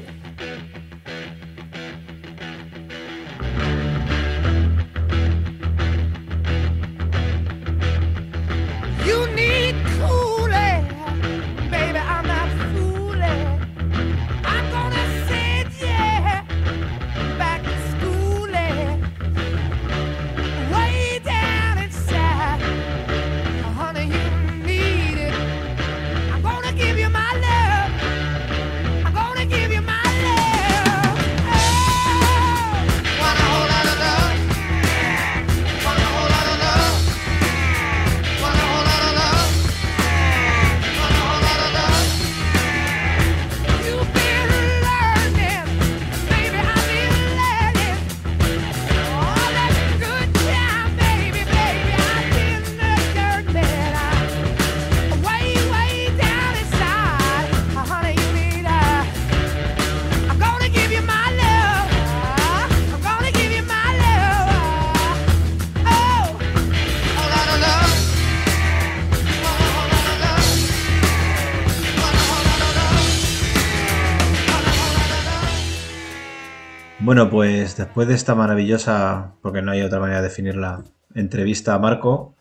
Pues después de esta maravillosa, porque no hay otra manera de definirla, entrevista a Marco,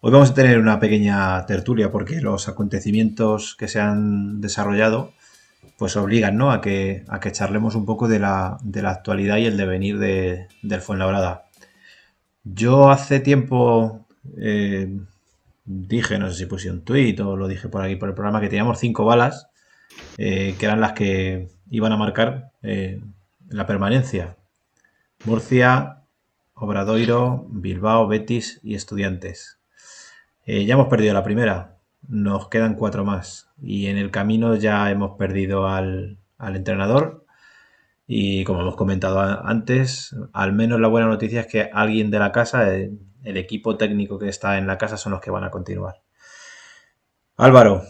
hoy vamos a tener una pequeña tertulia porque los acontecimientos que se han desarrollado pues obligan ¿no? a, que, a que charlemos un poco de la, de la actualidad y el devenir de, del Fuenlabrada. Yo hace tiempo eh, dije, no sé si puse un tuit o lo dije por aquí por el programa, que teníamos cinco balas, eh, que eran las que iban a marcar eh, la permanencia. Murcia, Obradoiro, Bilbao, Betis y Estudiantes. Eh, ya hemos perdido la primera, nos quedan cuatro más y en el camino ya hemos perdido al, al entrenador y como hemos comentado antes, al menos la buena noticia es que alguien de la casa, el equipo técnico que está en la casa son los que van a continuar. Álvaro,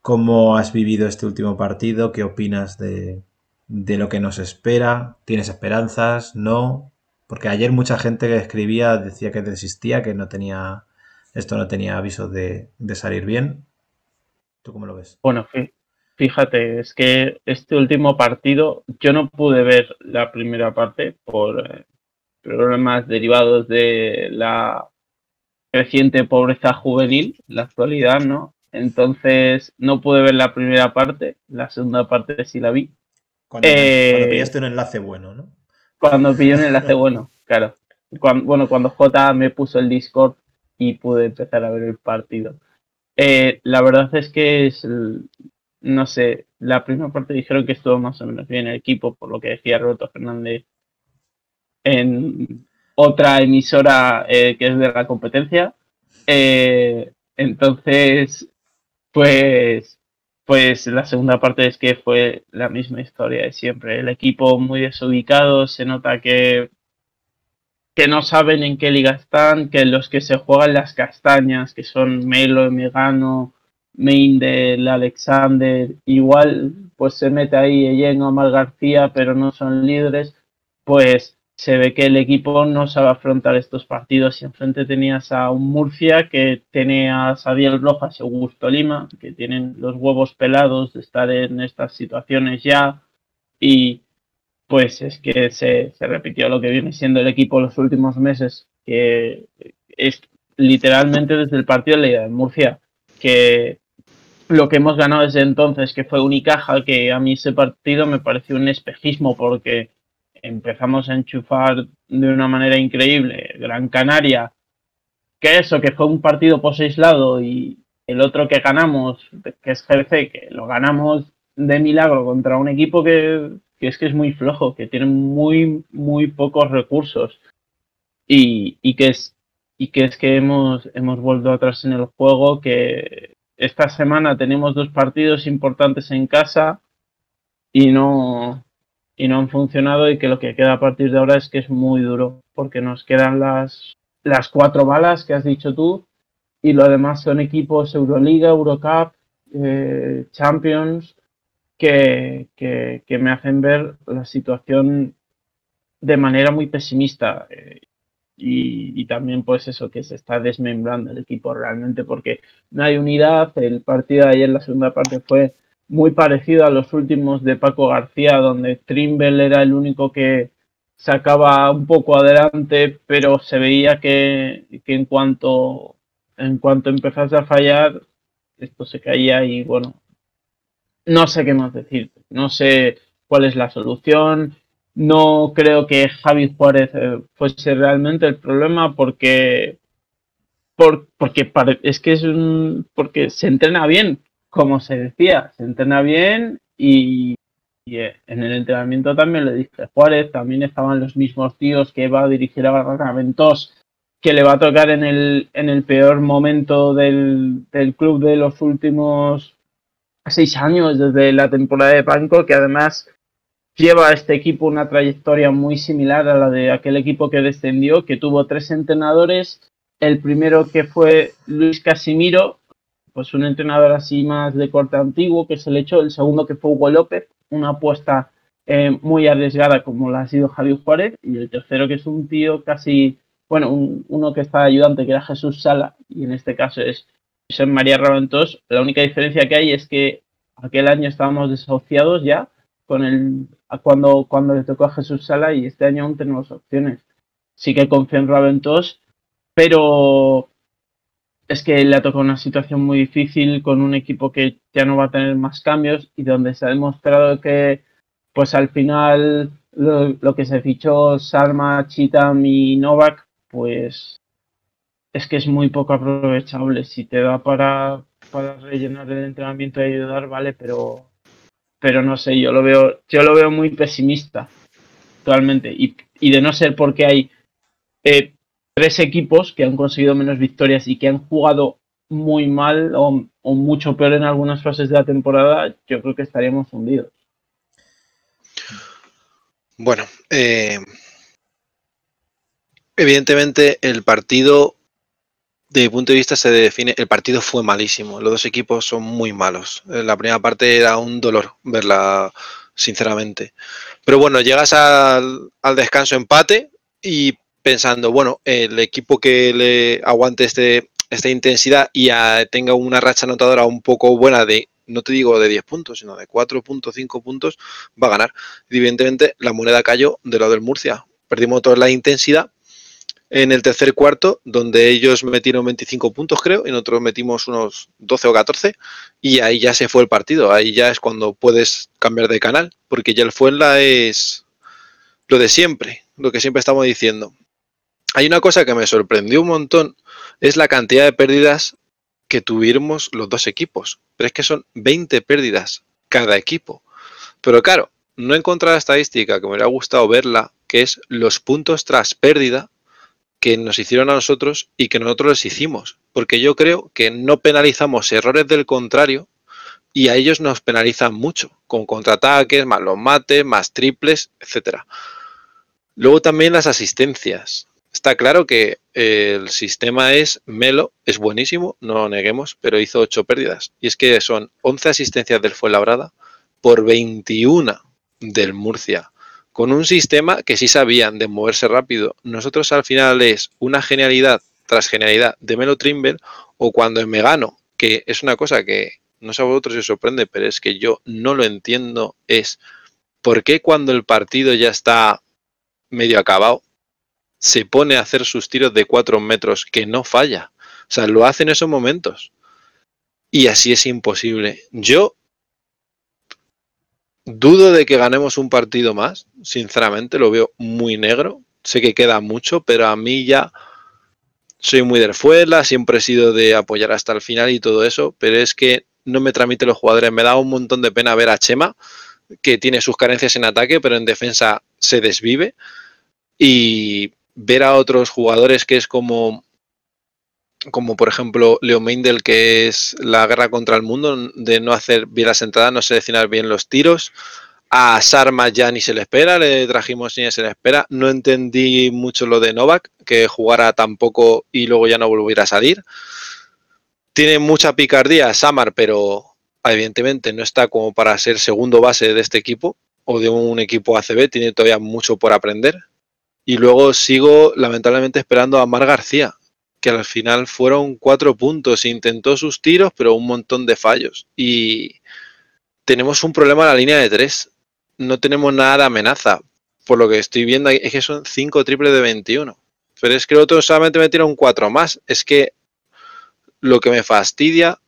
¿cómo has vivido este último partido? ¿Qué opinas de, de lo que nos espera? ¿Tienes esperanzas? ¿No? Porque ayer mucha gente que escribía decía que desistía, que no tenía, esto no tenía aviso de, de salir bien. ¿Tú cómo lo ves? Bueno, fí- fíjate, es que este último partido yo no pude ver la primera parte por eh, problemas derivados de la creciente pobreza juvenil, la actualidad, ¿no? Entonces no pude ver la primera parte, la segunda parte sí la vi. Cuando, Eh, cuando pillaste un enlace bueno, ¿no? Cuando pillé un enlace <laughs> bueno, claro. Bueno, cuando J me puso el Discord y pude empezar a ver el partido. Eh, la verdad es que es, no sé, la primera parte dijeron que estuvo más o menos bien el equipo, por lo que decía Roberto Fernández en otra emisora eh, que es de la competencia. Entonces, pues pues la segunda parte es que fue la misma historia de siempre. El equipo muy desubicado, se nota que, que no saben en qué liga están, que los que se juegan las castañas, que son Melo, Megano, Meindel, Alexander, igual pues se mete ahí Ellen o Omar García, pero no son líderes, pues se ve que el equipo no sabe afrontar estos partidos. Y enfrente tenías a un Murcia que tiene a Sadiel Rojas y Augusto Lima, que tienen los huevos pelados de estar en estas situaciones ya. Y pues es que se, se repitió lo que viene siendo el equipo los últimos meses, que es literalmente desde el partido de la Liga de Murcia, que lo que hemos ganado desde entonces, que fue Unicaja, que a mí ese partido me pareció un espejismo porque empezamos a enchufar de una manera increíble. Gran Canaria, que eso, que fue un partido pos aislado y el otro que ganamos, que es GC, que lo ganamos de milagro contra un equipo que, que es que es muy flojo, que tiene muy, muy pocos recursos y, y que es y que es que hemos, hemos vuelto atrás en el juego, que esta semana tenemos dos partidos importantes en casa y no, y no han funcionado y que lo que queda a partir de ahora es que es muy duro porque nos quedan las, las cuatro balas que has dicho tú y lo demás son equipos Euroliga, Eurocup, eh, Champions que, que, me hacen ver la situación de manera muy pesimista eh, y, y también pues eso que se está desmembrando el equipo realmente porque no hay unidad. El partido de ayer la segunda parte fue muy parecido a los últimos de Paco García, donde Trimble era el único que sacaba un poco adelante, pero se veía que, que en cuanto en cuanto empezase a fallar, esto se caía y bueno, no sé qué más decir, no sé cuál es la solución, no creo que Javi Juárez eh, fuese realmente el problema porque por, porque es que es un porque se entrena bien, como se decía, se entrena bien y, eh, en el entrenamiento también le dije Juárez, también estaban los mismos tíos que va a dirigir a Barraventos, que le va a tocar en el, en el peor momento del, del club de los últimos seis años, desde la temporada de Panco, que además lleva a este equipo una trayectoria muy similar a la de aquel equipo que descendió, que tuvo tres entrenadores. El primero que fue Luis Casimiro, pues un entrenador así más de corte antiguo que se le echó. El segundo que fue Hugo López, una apuesta eh, muy arriesgada como la ha sido Javi Juárez. Y el tercero que es un tío casi, bueno, un- uno que está ayudante que era Jesús Sala y en este caso es José María Raventós. La única diferencia que hay es que aquel año estábamos desasociados ya con el cuando, cuando le tocó a Jesús Sala y este año aún tenemos opciones. Sí que confío en Raventós, pero es que le ha tocado una situación muy difícil con un equipo que ya no va a tener más cambios y donde se ha demostrado que pues al final lo, lo que se fichó Salma, Chitam y Novak pues es que es muy poco aprovechable. Si te da para, para rellenar el entrenamiento y ayudar, vale, pero pero no sé, yo lo veo, yo lo veo muy pesimista actualmente. Y, y de no ser porque hay eh, tres equipos que han conseguido menos victorias y que han jugado muy mal o, mucho peor en algunas fases de la temporada, yo creo que estaríamos hundidos. Bueno, eh, evidentemente el partido, de mi punto de vista, se define. El partido fue malísimo. Los dos equipos son muy malos. Eh, La primera parte era un dolor verla, sinceramente. Pero bueno, llegas al, al descanso empate y pensando, bueno, el equipo que le aguante este, esta intensidad y tenga una racha anotadora un poco buena de, no te digo de 10 puntos, sino de 4.5 puntos, va a ganar. Y evidentemente la moneda cayó de lo del Murcia. Perdimos toda la intensidad en el tercer cuarto, donde ellos metieron 25 puntos, creo, y nosotros metimos unos 12 o 14, y ahí ya se fue el partido. Ahí ya es cuando puedes cambiar de canal, porque ya el Fuenla es lo de siempre, lo que siempre estamos diciendo. Hay una cosa que me sorprendió un montón, es la cantidad de pérdidas que tuvimos los dos equipos. Pero es que son 20 pérdidas cada equipo. Pero claro, no he encontrado la estadística que me hubiera gustado verla, que es los puntos tras pérdida que nos hicieron a nosotros y que nosotros les hicimos. Porque yo creo que no penalizamos errores del contrario, y a ellos nos penalizan mucho, con contraataques, más los mates, más triples, etcétera. Luego también las asistencias. Está claro que eh, el sistema es Melo, es buenísimo, no lo neguemos, pero hizo 8 pérdidas. Y es que son 11 asistencias del Fuenlabrada por 21 del Murcia. Con un sistema que sí sabían de moverse rápido. Nosotros al final es una genialidad tras genialidad de Melo Trimble o cuando en Megano, que es una cosa que no sé a vosotros si os sorprende, pero es que yo no lo entiendo, es por qué cuando el partido ya está medio acabado, se pone a hacer sus tiros de 4 metros que no falla. O sea, lo hace en esos momentos. Y así es imposible. Yo dudo de que ganemos un partido más. Sinceramente, lo veo muy negro. Sé que queda mucho, pero a mí ya soy muy del Fuela, siempre he sido de apoyar hasta el final y todo eso, pero es que no me transmite los jugadores. Me da un montón de pena ver a Chema, que tiene sus carencias en ataque, pero en defensa se desvive. Y ver a otros jugadores que es como, como por ejemplo Leo Meindel, que es la guerra contra el mundo, de no hacer bien las entradas, no seleccionar bien los tiros. A Sarma ya ni se le espera, le trajimos ni se le espera. No entendí mucho lo de Novak, que jugara tan poco y luego ya no volviera a salir. Tiene mucha picardía Samar, pero evidentemente no está como para ser segundo base de este equipo o de un equipo ACB, tiene todavía mucho por aprender. Y luego sigo lamentablemente esperando a Mar García, que al final fueron cuatro puntos. Intentó sus tiros, pero un montón de fallos. Y tenemos un problema en la línea de tres. No tenemos nada de amenaza. Por lo que estoy viendo es que son cinco triples de 21. Pero es que el otro solamente metieron cuatro más. Es que lo que me fastidia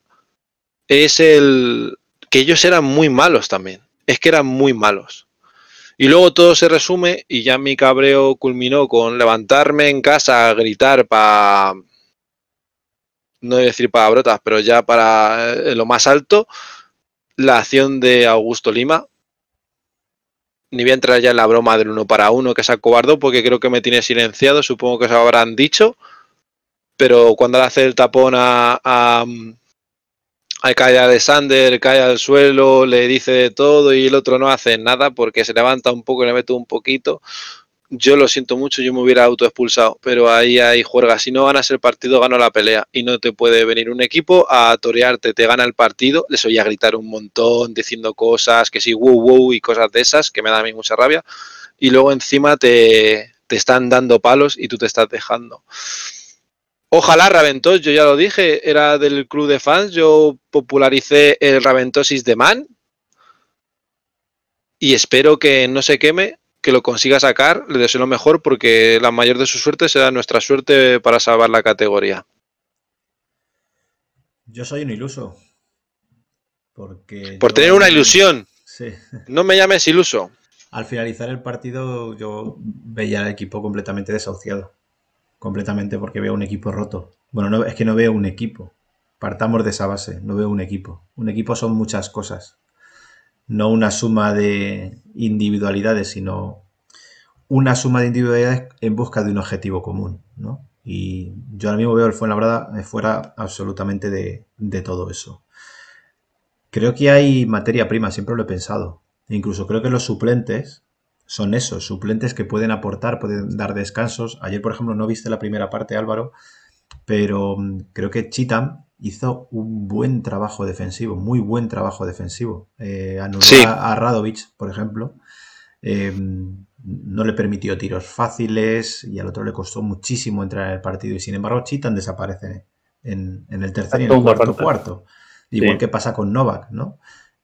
es el que ellos eran muy malos también. Es que eran muy malos. Y luego todo se resume y ya mi cabreo culminó con levantarme en casa a gritar para, no voy a decir pero ya para eh, lo más alto, la acción de Augusto Lima. Ni voy a entrar ya en la broma del uno para uno que se acobardó porque creo que me tiene silenciado, supongo que se habrán dicho. Pero cuando le hace el tapón a, cae Alexander, cae al suelo, le dice todo y el otro no hace nada porque se levanta un poco y le mete un poquito. Yo lo siento mucho, yo me hubiera autoexpulsado, pero ahí hay juerga. Si no ganas el partido, gano la pelea. Y no te puede venir un equipo a torearte, te gana el partido. Les oía gritar un montón, diciendo cosas, que sí, wow, wow, y cosas de esas, que me da a mí mucha rabia. Y luego encima te, te están dando palos y tú te estás dejando. Ojalá Raventos, yo ya lo dije, era del club de fans, yo popularicé el Raventosis de Man y espero que no se queme, que lo consiga sacar, le deseo lo mejor porque la mayor de sus suertes será nuestra suerte para salvar la categoría. Yo soy un iluso. Porque Por yo- tener una ilusión, Sí. no me llames iluso. Al finalizar el partido yo veía al equipo completamente desahuciado. Completamente porque veo un equipo roto. Bueno, no, es que no veo un equipo. Partamos de esa base, no veo un equipo. Un equipo son muchas cosas. No una suma de individualidades, sino una suma de individualidades en busca de un objetivo común. ¿no? Y yo ahora mismo veo el Fuenlabrada fuera absolutamente de, de todo eso. Creo que hay materia prima, siempre lo he pensado. E incluso creo que los suplentes son esos, suplentes que pueden aportar, pueden dar descansos. Ayer, por ejemplo, no viste la primera parte, Álvaro, pero mm, creo que Chitam hizo un buen trabajo defensivo, muy buen trabajo defensivo. Eh, anuló Sí. a, a Radovic, por ejemplo. Eh, no le permitió tiros fáciles y al otro le costó muchísimo entrar en el partido. Y sin embargo, Chitan desaparece en, en el tercer y en el cuarto cuarto. cuarto. Igual Sí. que pasa con Novak, ¿no?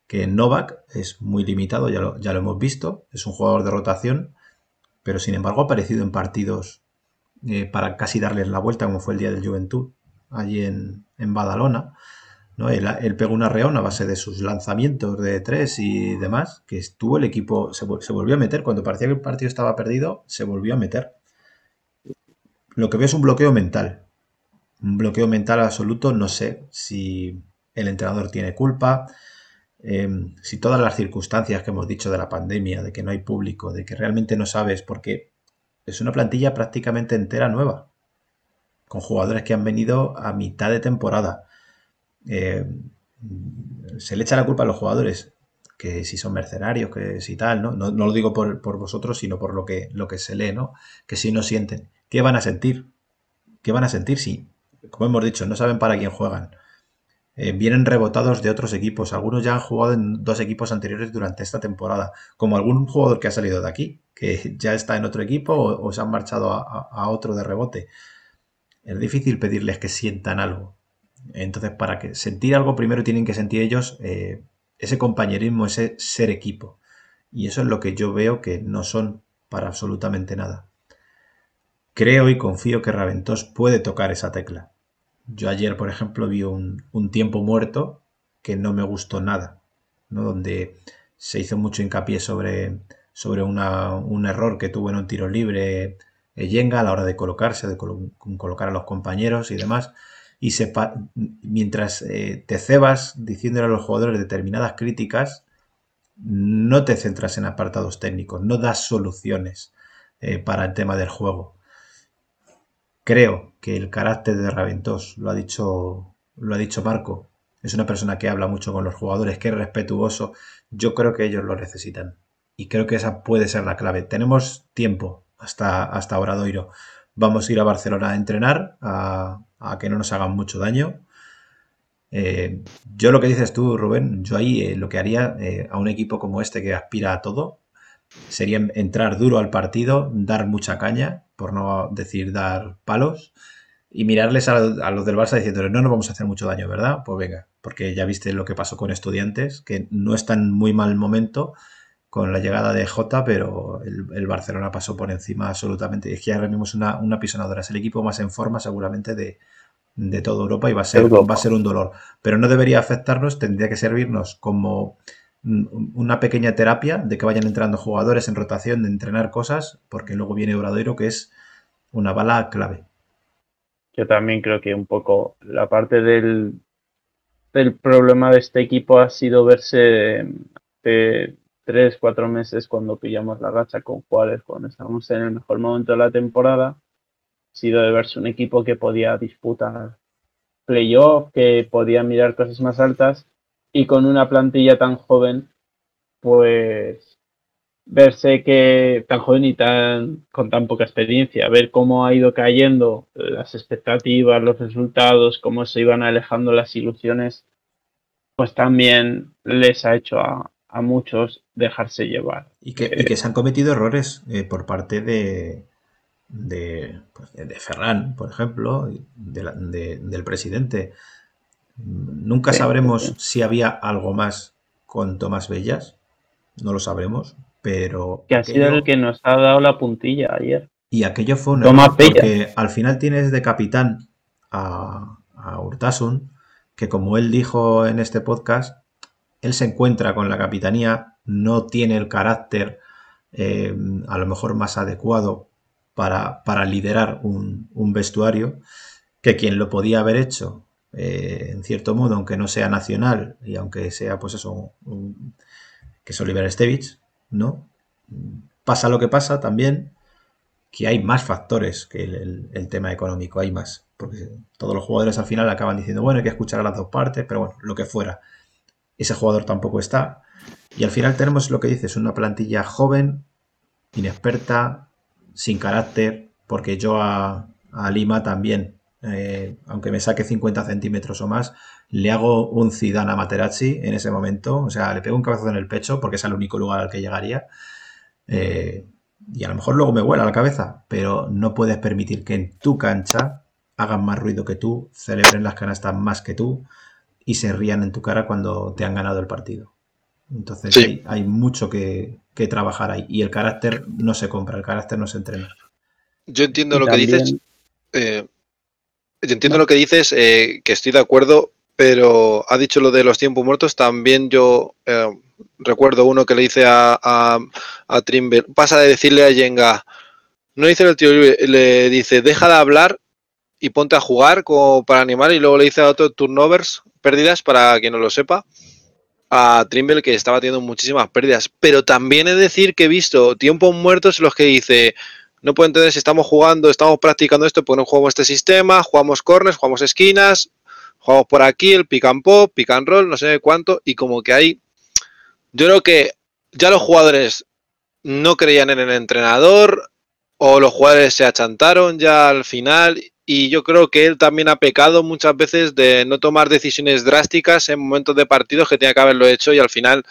Que Novak es muy limitado, ya lo, hemos visto, es un jugador de rotación, pero sin embargo ha aparecido en partidos eh, para casi darles la vuelta, como fue el día del Juventud, allí en, en Badalona. ¿no? Él, pegó una reón a base de sus lanzamientos de tres y demás, que estuvo el equipo, se, se volvió a meter, cuando parecía que el partido estaba perdido, se volvió a meter. Lo que veo es un bloqueo mental, un bloqueo mental absoluto, no sé si el entrenador tiene culpa, eh, si todas las circunstancias que hemos dicho de la pandemia, de que no hay público, de que realmente no sabes, porque es una plantilla prácticamente entera nueva, con jugadores que han venido a mitad de temporada. Mm, se le echa la culpa a los jugadores, que si son mercenarios, que si tal, ¿no? No, no lo digo por, por vosotros, sino por lo que, lo que se lee, ¿no? Que si no sienten. ¿Qué van a sentir? ¿Qué van a sentir si, como hemos dicho, no saben para quién juegan? Eh, vienen rebotados de otros equipos. Algunos ya han jugado en dos equipos anteriores durante esta temporada. Como algún jugador que ha salido de aquí, que <laughs> ya está en otro equipo o, se han marchado a, a- otro de rebote. Es difícil pedirles que sientan algo. Entonces, para que sentir algo, primero tienen que sentir ellos eh, ese compañerismo, ese ser equipo. Y eso es lo que yo veo que no son para absolutamente nada. Creo y confío que Raventós puede tocar esa tecla. Yo ayer, por ejemplo, vi un, un tiempo muerto que no me gustó nada, ¿no? donde se hizo mucho hincapié sobre, sobre una- un error que tuvo en un tiro libre Yenga a la hora de colocarse, de colo- colocar a los compañeros y demás. Y se mientras eh, te cebas diciéndole a los jugadores determinadas críticas, no te centras en apartados técnicos, no das soluciones eh, para el tema del juego. Creo que el carácter de Raventós, lo ha dicho, lo ha dicho Marco, es una persona que habla mucho con los jugadores, que es respetuoso. Yo creo que ellos lo necesitan. Y creo que esa puede ser la clave. Tenemos tiempo hasta, hasta Obradoiro. Vamos a ir a Barcelona a entrenar, a, que no nos hagan mucho daño. Eh, yo lo que dices tú, Rubén, yo ahí eh, lo que haría eh, a un equipo como este que aspira a todo sería entrar duro al partido, dar mucha caña, por no decir dar palos, y mirarles a, a los del Barça diciéndoles no nos vamos a hacer mucho daño, ¿verdad? Pues venga, porque ya viste lo que pasó con estudiantes, que no está en muy mal momento con la llegada de Jota, pero el, el Barcelona pasó por encima absolutamente. Es que ahora mismo es una, una pisonadora, es el equipo más en forma seguramente de, de toda Europa y va a, ser, Europa. va a ser un dolor. Pero no debería afectarnos, tendría que servirnos como una pequeña terapia de que vayan entrando jugadores en rotación, de entrenar cosas, porque luego viene Obradoiro, que es una bala clave. Yo también creo que un poco la parte del, del problema de este equipo ha sido verse de tres, cuatro meses cuando pillamos la racha con Juárez, cuando estábamos en el mejor momento de la temporada, ha sido de verse un equipo que podía disputar playoff, que podía mirar cosas más altas y con una plantilla tan joven, pues verse que tan joven y tan con tan poca experiencia, ver cómo ha ido cayendo las expectativas, los resultados, cómo se iban alejando las ilusiones, pues también les ha hecho a, a muchos dejarse llevar. Y que, y que se han cometido errores eh, por parte de, de, pues, de, Ferran, por ejemplo, de la- de- del presidente. Nunca sabremos sí. si había algo más con Tomás Bellas, no lo sabremos, pero Que ha sido el que nos ha dado la puntilla ayer. y aquello fue un Tomás error, Bellas. porque al final tienes de capitán a, a Urtasun, que como él dijo en este podcast, él se encuentra con la capitanía, no tiene el carácter eh, a lo mejor más adecuado para, para liderar un, un vestuario, que quien lo podía haber hecho, eh, en cierto modo, aunque no sea nacional y aunque sea, pues eso, que es Oliver Stevich, ¿no? Pasa lo que pasa también, que hay más factores que el tema económico, hay más, porque todos los jugadores al final acaban diciendo, bueno, hay que escuchar a las dos partes, pero bueno, lo que fuera. Ese jugador tampoco está. Y al final tenemos lo que dices, una plantilla joven, inexperta, sin carácter, porque yo a, a Lima también, eh, aunque me saque 50 centímetros o más, le hago un Zidane a Materazzi en ese momento, o sea, le pego un cabezazo en el pecho porque es el único lugar al que llegaría. Eh, y a lo mejor luego me vuela la cabeza, pero no puedes permitir que en tu cancha hagan más ruido que tú, celebren las canastas más que tú y se rían en tu cara cuando te han ganado el partido. Entonces Sí. hay, hay mucho que, que trabajar ahí. Y el carácter no se compra, el carácter no se entrena. Yo entiendo Y lo que dices. eh, yo entiendo lo que dices, eh, que estoy de acuerdo, pero ha dicho lo de los tiempos muertos. También yo eh, recuerdo uno que le dice a, a, a Trimble, pasa de decirle a Yenga, no dice el tío, le dice, deja de hablar y ponte a jugar como para animar. Y luego le dice a otro turnovers, pérdidas, para quien no lo sepa, a Trimble que estaba teniendo muchísimas pérdidas. Pero también he de decir que he visto tiempos muertos en los que dice, no puedo entender si estamos jugando, estamos practicando esto, porque no jugamos este sistema, jugamos corners, jugamos esquinas, jugamos por aquí, el pick and pop, pick and roll, no sé cuánto, y como que hay, yo creo que ya los jugadores no creían en el entrenador o los jugadores se achantaron ya al final y yo creo que él también ha pecado muchas veces de no tomar decisiones drásticas en momentos de partidos que tenía que haberlo hecho y al final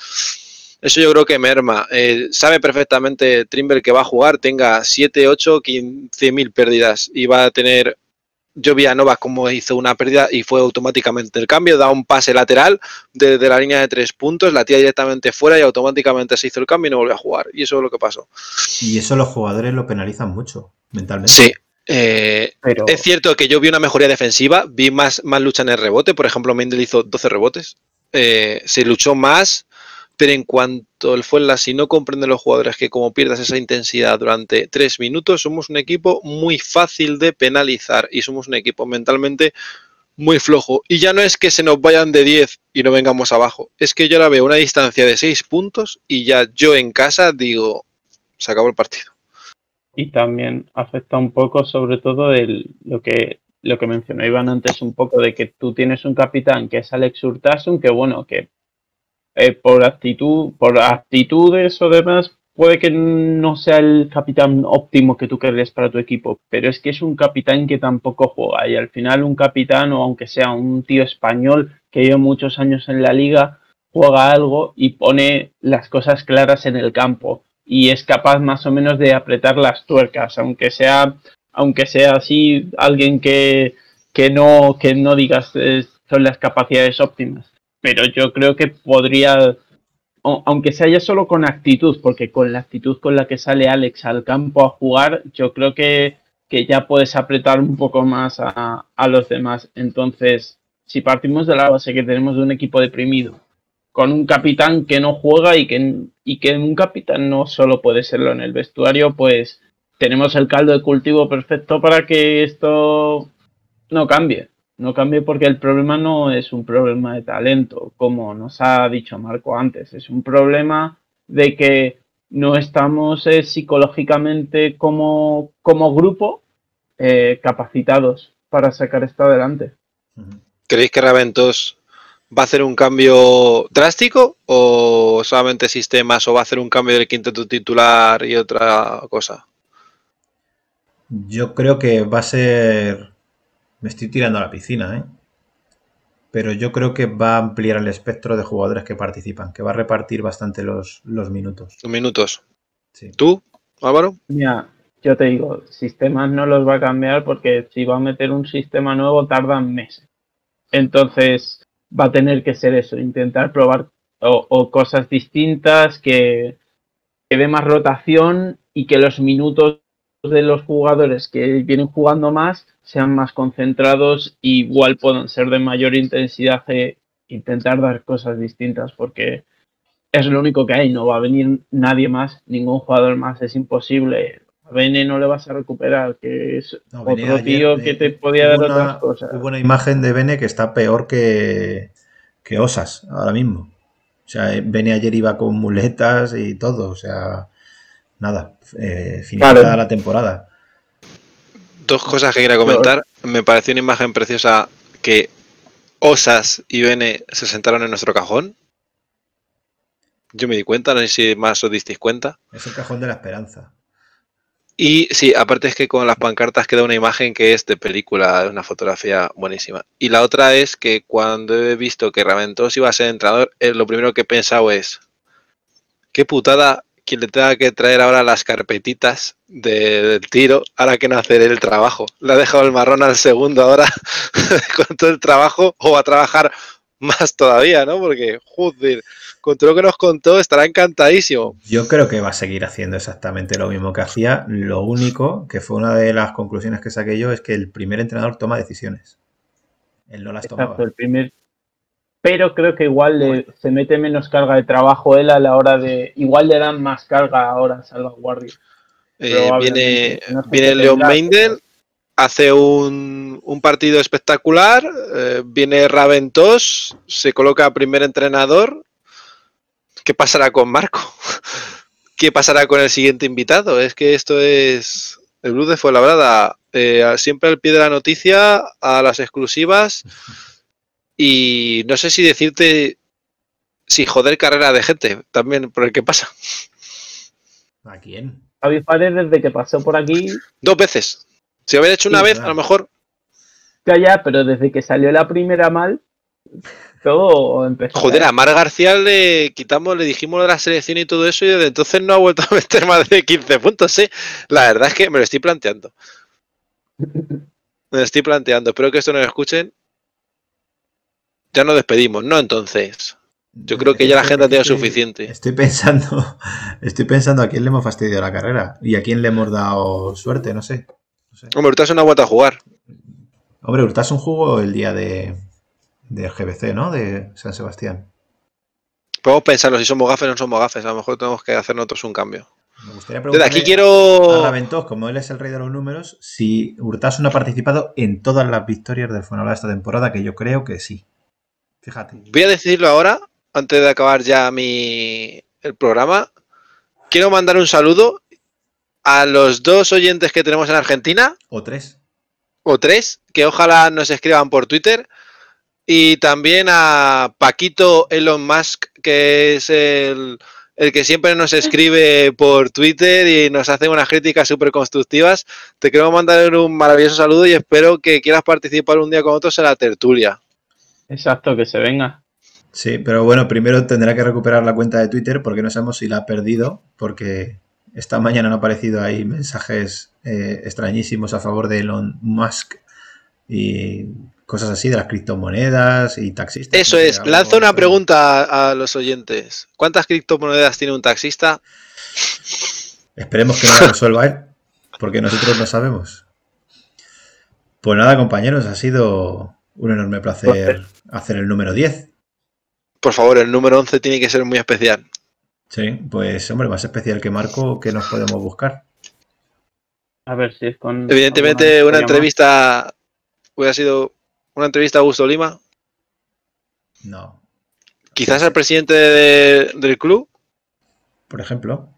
eso yo creo que merma. Eh, sabe perfectamente Trimble que va a jugar, tenga 7, 8, 15 mil pérdidas y va a tener. Yo vi a Nova como hizo una pérdida y fue automáticamente el cambio, da un pase lateral desde la línea de tres puntos, la tira directamente fuera y automáticamente se hizo el cambio y no volvió a jugar. Y eso es lo que pasó. Y eso los jugadores lo penalizan mucho mentalmente. Sí. eh, Pero es cierto que yo vi una mejoría defensiva, vi más, más lucha en el rebote. Por ejemplo, Mendel hizo 12 rebotes. Eh, se luchó más, pero en cuanto el Fuenla, si no comprenden los jugadores que como pierdas esa intensidad durante tres minutos, somos un equipo muy fácil de penalizar y somos un equipo mentalmente muy flojo. Y ya no es que se nos vayan de 10 y no vengamos abajo, es que yo ahora veo una distancia de 6 puntos y ya yo en casa digo, se acabó el partido. y también afecta un poco sobre todo el, lo que lo que mencionó Iván antes un poco de que tú tienes un capitán que es Alex Urtasun que bueno que eh, por actitud por actitudes o demás puede que no sea el capitán óptimo que tú querrías para tu equipo pero es que es un capitán que tampoco juega y al final un capitán o aunque sea un tío español que lleva muchos años en la liga juega algo y pone las cosas claras en el campo y es capaz más o menos de apretar las tuercas, aunque sea, aunque sea así alguien que, que no, que no digas eh, son las capacidades óptimas. Pero yo creo que podría, aunque sea ya solo con actitud, porque con la actitud con la que sale Alex al campo a jugar, yo creo que, que ya puedes apretar un poco más a, a los demás. Entonces, si partimos de la base que tenemos de un equipo deprimido, con un capitán que no juega y que, y que un capitán no solo puede serlo en el vestuario, pues tenemos el caldo de cultivo perfecto para que esto no cambie. No cambie porque el problema no es un problema de talento, como nos ha dicho Marco antes, es un problema de que no estamos eh, psicológicamente como, como grupo eh, capacitados para sacar esto adelante. ¿Creéis que Raventos va a hacer un cambio drástico o solamente sistemas o va a hacer un cambio del quinteto titular y otra cosa? Yo creo que va a ser. Me estoy tirando a la piscina, ¿eh? Pero yo creo que va a ampliar el espectro de jugadores que participan, que va a repartir bastante los, los minutos. Dos minutos. Sí. ¿Tú, Álvaro? Mira, yo te digo, sistemas no los va a cambiar porque si va a meter un sistema nuevo tardan meses. Entonces va a tener que ser eso, intentar probar o, o cosas distintas que, que dé más rotación y que los minutos de los jugadores que vienen jugando más sean más concentrados y igual puedan ser de mayor intensidad e intentar dar cosas distintas porque es lo único que hay, no va a venir nadie más, ningún jugador más, es imposible. A Bene no le vas a recuperar, que es No, otro ayer, tío que te podía dar una- otras cosas. Hubo una imagen de Bene que está peor que, que Osas ahora mismo. O sea, Bene ayer iba con muletas y todo. O sea, nada, eh, Claro. la temporada. Dos cosas que quería comentar. Me pareció una imagen preciosa que Osas y Bene se sentaron en nuestro cajón. Yo me di cuenta, no sé si más os disteis cuenta. Es el cajón de la esperanza. Y sí, aparte es que con las pancartas queda una imagen que es de película, una fotografía buenísima. Y la otra es que cuando he visto que Raventos iba a ser entrenador, eh, lo primero que he pensado es, qué putada quien le tenga que traer ahora las carpetitas de- del tiro, ahora que no hacer el trabajo. Le ha dejado el marrón al segundo ahora <laughs> con todo el trabajo, o va a trabajar más todavía, ¿no? Porque, joder, con todo lo que nos contó, estará encantadísimo. Yo creo que va a seguir haciendo exactamente lo mismo que hacía. Lo único, que fue una de las conclusiones que saqué yo, es que el primer entrenador toma decisiones. Él no las tomaba. Exacto, el primer. Pero creo que igual le- se mete menos carga de trabajo él a la hora de. Igual le dan más carga ahora a salvaguardia. Eh, viene no sé viene qué Leon Meindel, hace un, un partido espectacular, eh, viene Raventos, se coloca primer entrenador. ¿Qué pasará con Marco? <laughs> ¿Qué pasará con el siguiente invitado? Es que esto es el Blue de Fuenlabrada. Eh, siempre al pie de la noticia, a las exclusivas. Y no sé si decirte si joder carrera de gente también por el que pasa. ¿A quién? Javi Fares, desde que pasó por aquí, Dos veces. Si hubiera hecho una Sí, vez, verdad. a lo mejor. ya, ya, pero desde que salió la primera mal, todo empezó. Joder, a Mar García le quitamos, le dijimos de la selección y todo eso, y desde entonces no ha vuelto a <laughs> meter más de 15 puntos, ¿eh? La verdad es que me lo estoy planteando. <laughs> Me lo estoy planteando. Espero que esto no lo escuchen. Ya nos despedimos, ¿no? Entonces. Yo creo que ya la gente Estoy- suficiente. Estoy pensando, <laughs> estoy pensando a quién le hemos fastidiado la carrera y a quién le hemos dado suerte, no sé. No sé. Hombre, ahorita es una vuelta a jugar. Hombre, Urtasun jugó el día de, de GBC, ¿no? De San Sebastián. Podemos pensarlo si somos gafes o no somos gafes. A lo mejor tenemos que hacer nosotros un cambio. Me gustaría Desde aquí preguntarle a quiero. Raventós, como él es el rey de los números, si Urtasun ha participado en todas las victorias del Fuenlabrada esta temporada, que yo creo que sí. Fíjate. Voy a decirlo ahora, antes de acabar ya mi el programa. Quiero mandar un saludo a los dos oyentes que tenemos en Argentina, O tres. o tres, que ojalá nos escriban por Twitter. Y también a Paquito Elon Musk, que es el, el que siempre nos escribe por Twitter y nos hace unas críticas súper constructivas. Te quiero mandar un maravilloso saludo y espero que quieras participar un día con nosotros en la tertulia. Exacto, que se venga. Sí, pero bueno, primero tendrá que recuperar la cuenta de Twitter porque no sabemos si la ha perdido, porque esta mañana han aparecido ahí mensajes eh, extrañísimos a favor de Elon Musk y cosas así de las criptomonedas y taxistas. Eso es, lanza una pregunta a, a los oyentes. ¿Cuántas criptomonedas tiene un taxista? Esperemos que no la resuelva él, porque nosotros no sabemos. Pues nada, compañeros, ha sido un enorme placer hacer el número 10. Por favor, el número 11 tiene que ser muy especial. Sí, pues hombre, más especial que Marco, que nos podemos buscar? A ver si es con. Evidentemente, una entrevista hubiera sido una entrevista a Augusto Lima. No, Quizás al presidente de- del club. por ejemplo.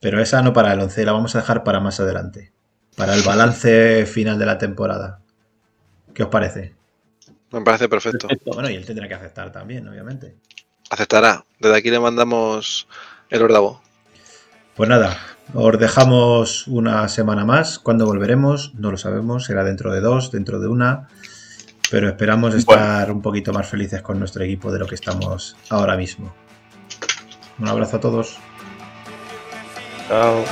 Pero esa no para el 11, la vamos a dejar para más adelante. Para el balance final de la temporada. ¿Qué os parece? Me parece perfecto. Perfecto. Bueno, y él tendrá que aceptar también, obviamente. Aceptará. Desde aquí le mandamos el ordavo. Pues nada, os dejamos una semana más. ¿Cuándo volveremos? No lo sabemos. Será dentro de dos, dentro de una. Pero esperamos estar un poquito más felices con nuestro equipo de lo que estamos ahora mismo. Un abrazo a todos. Chao.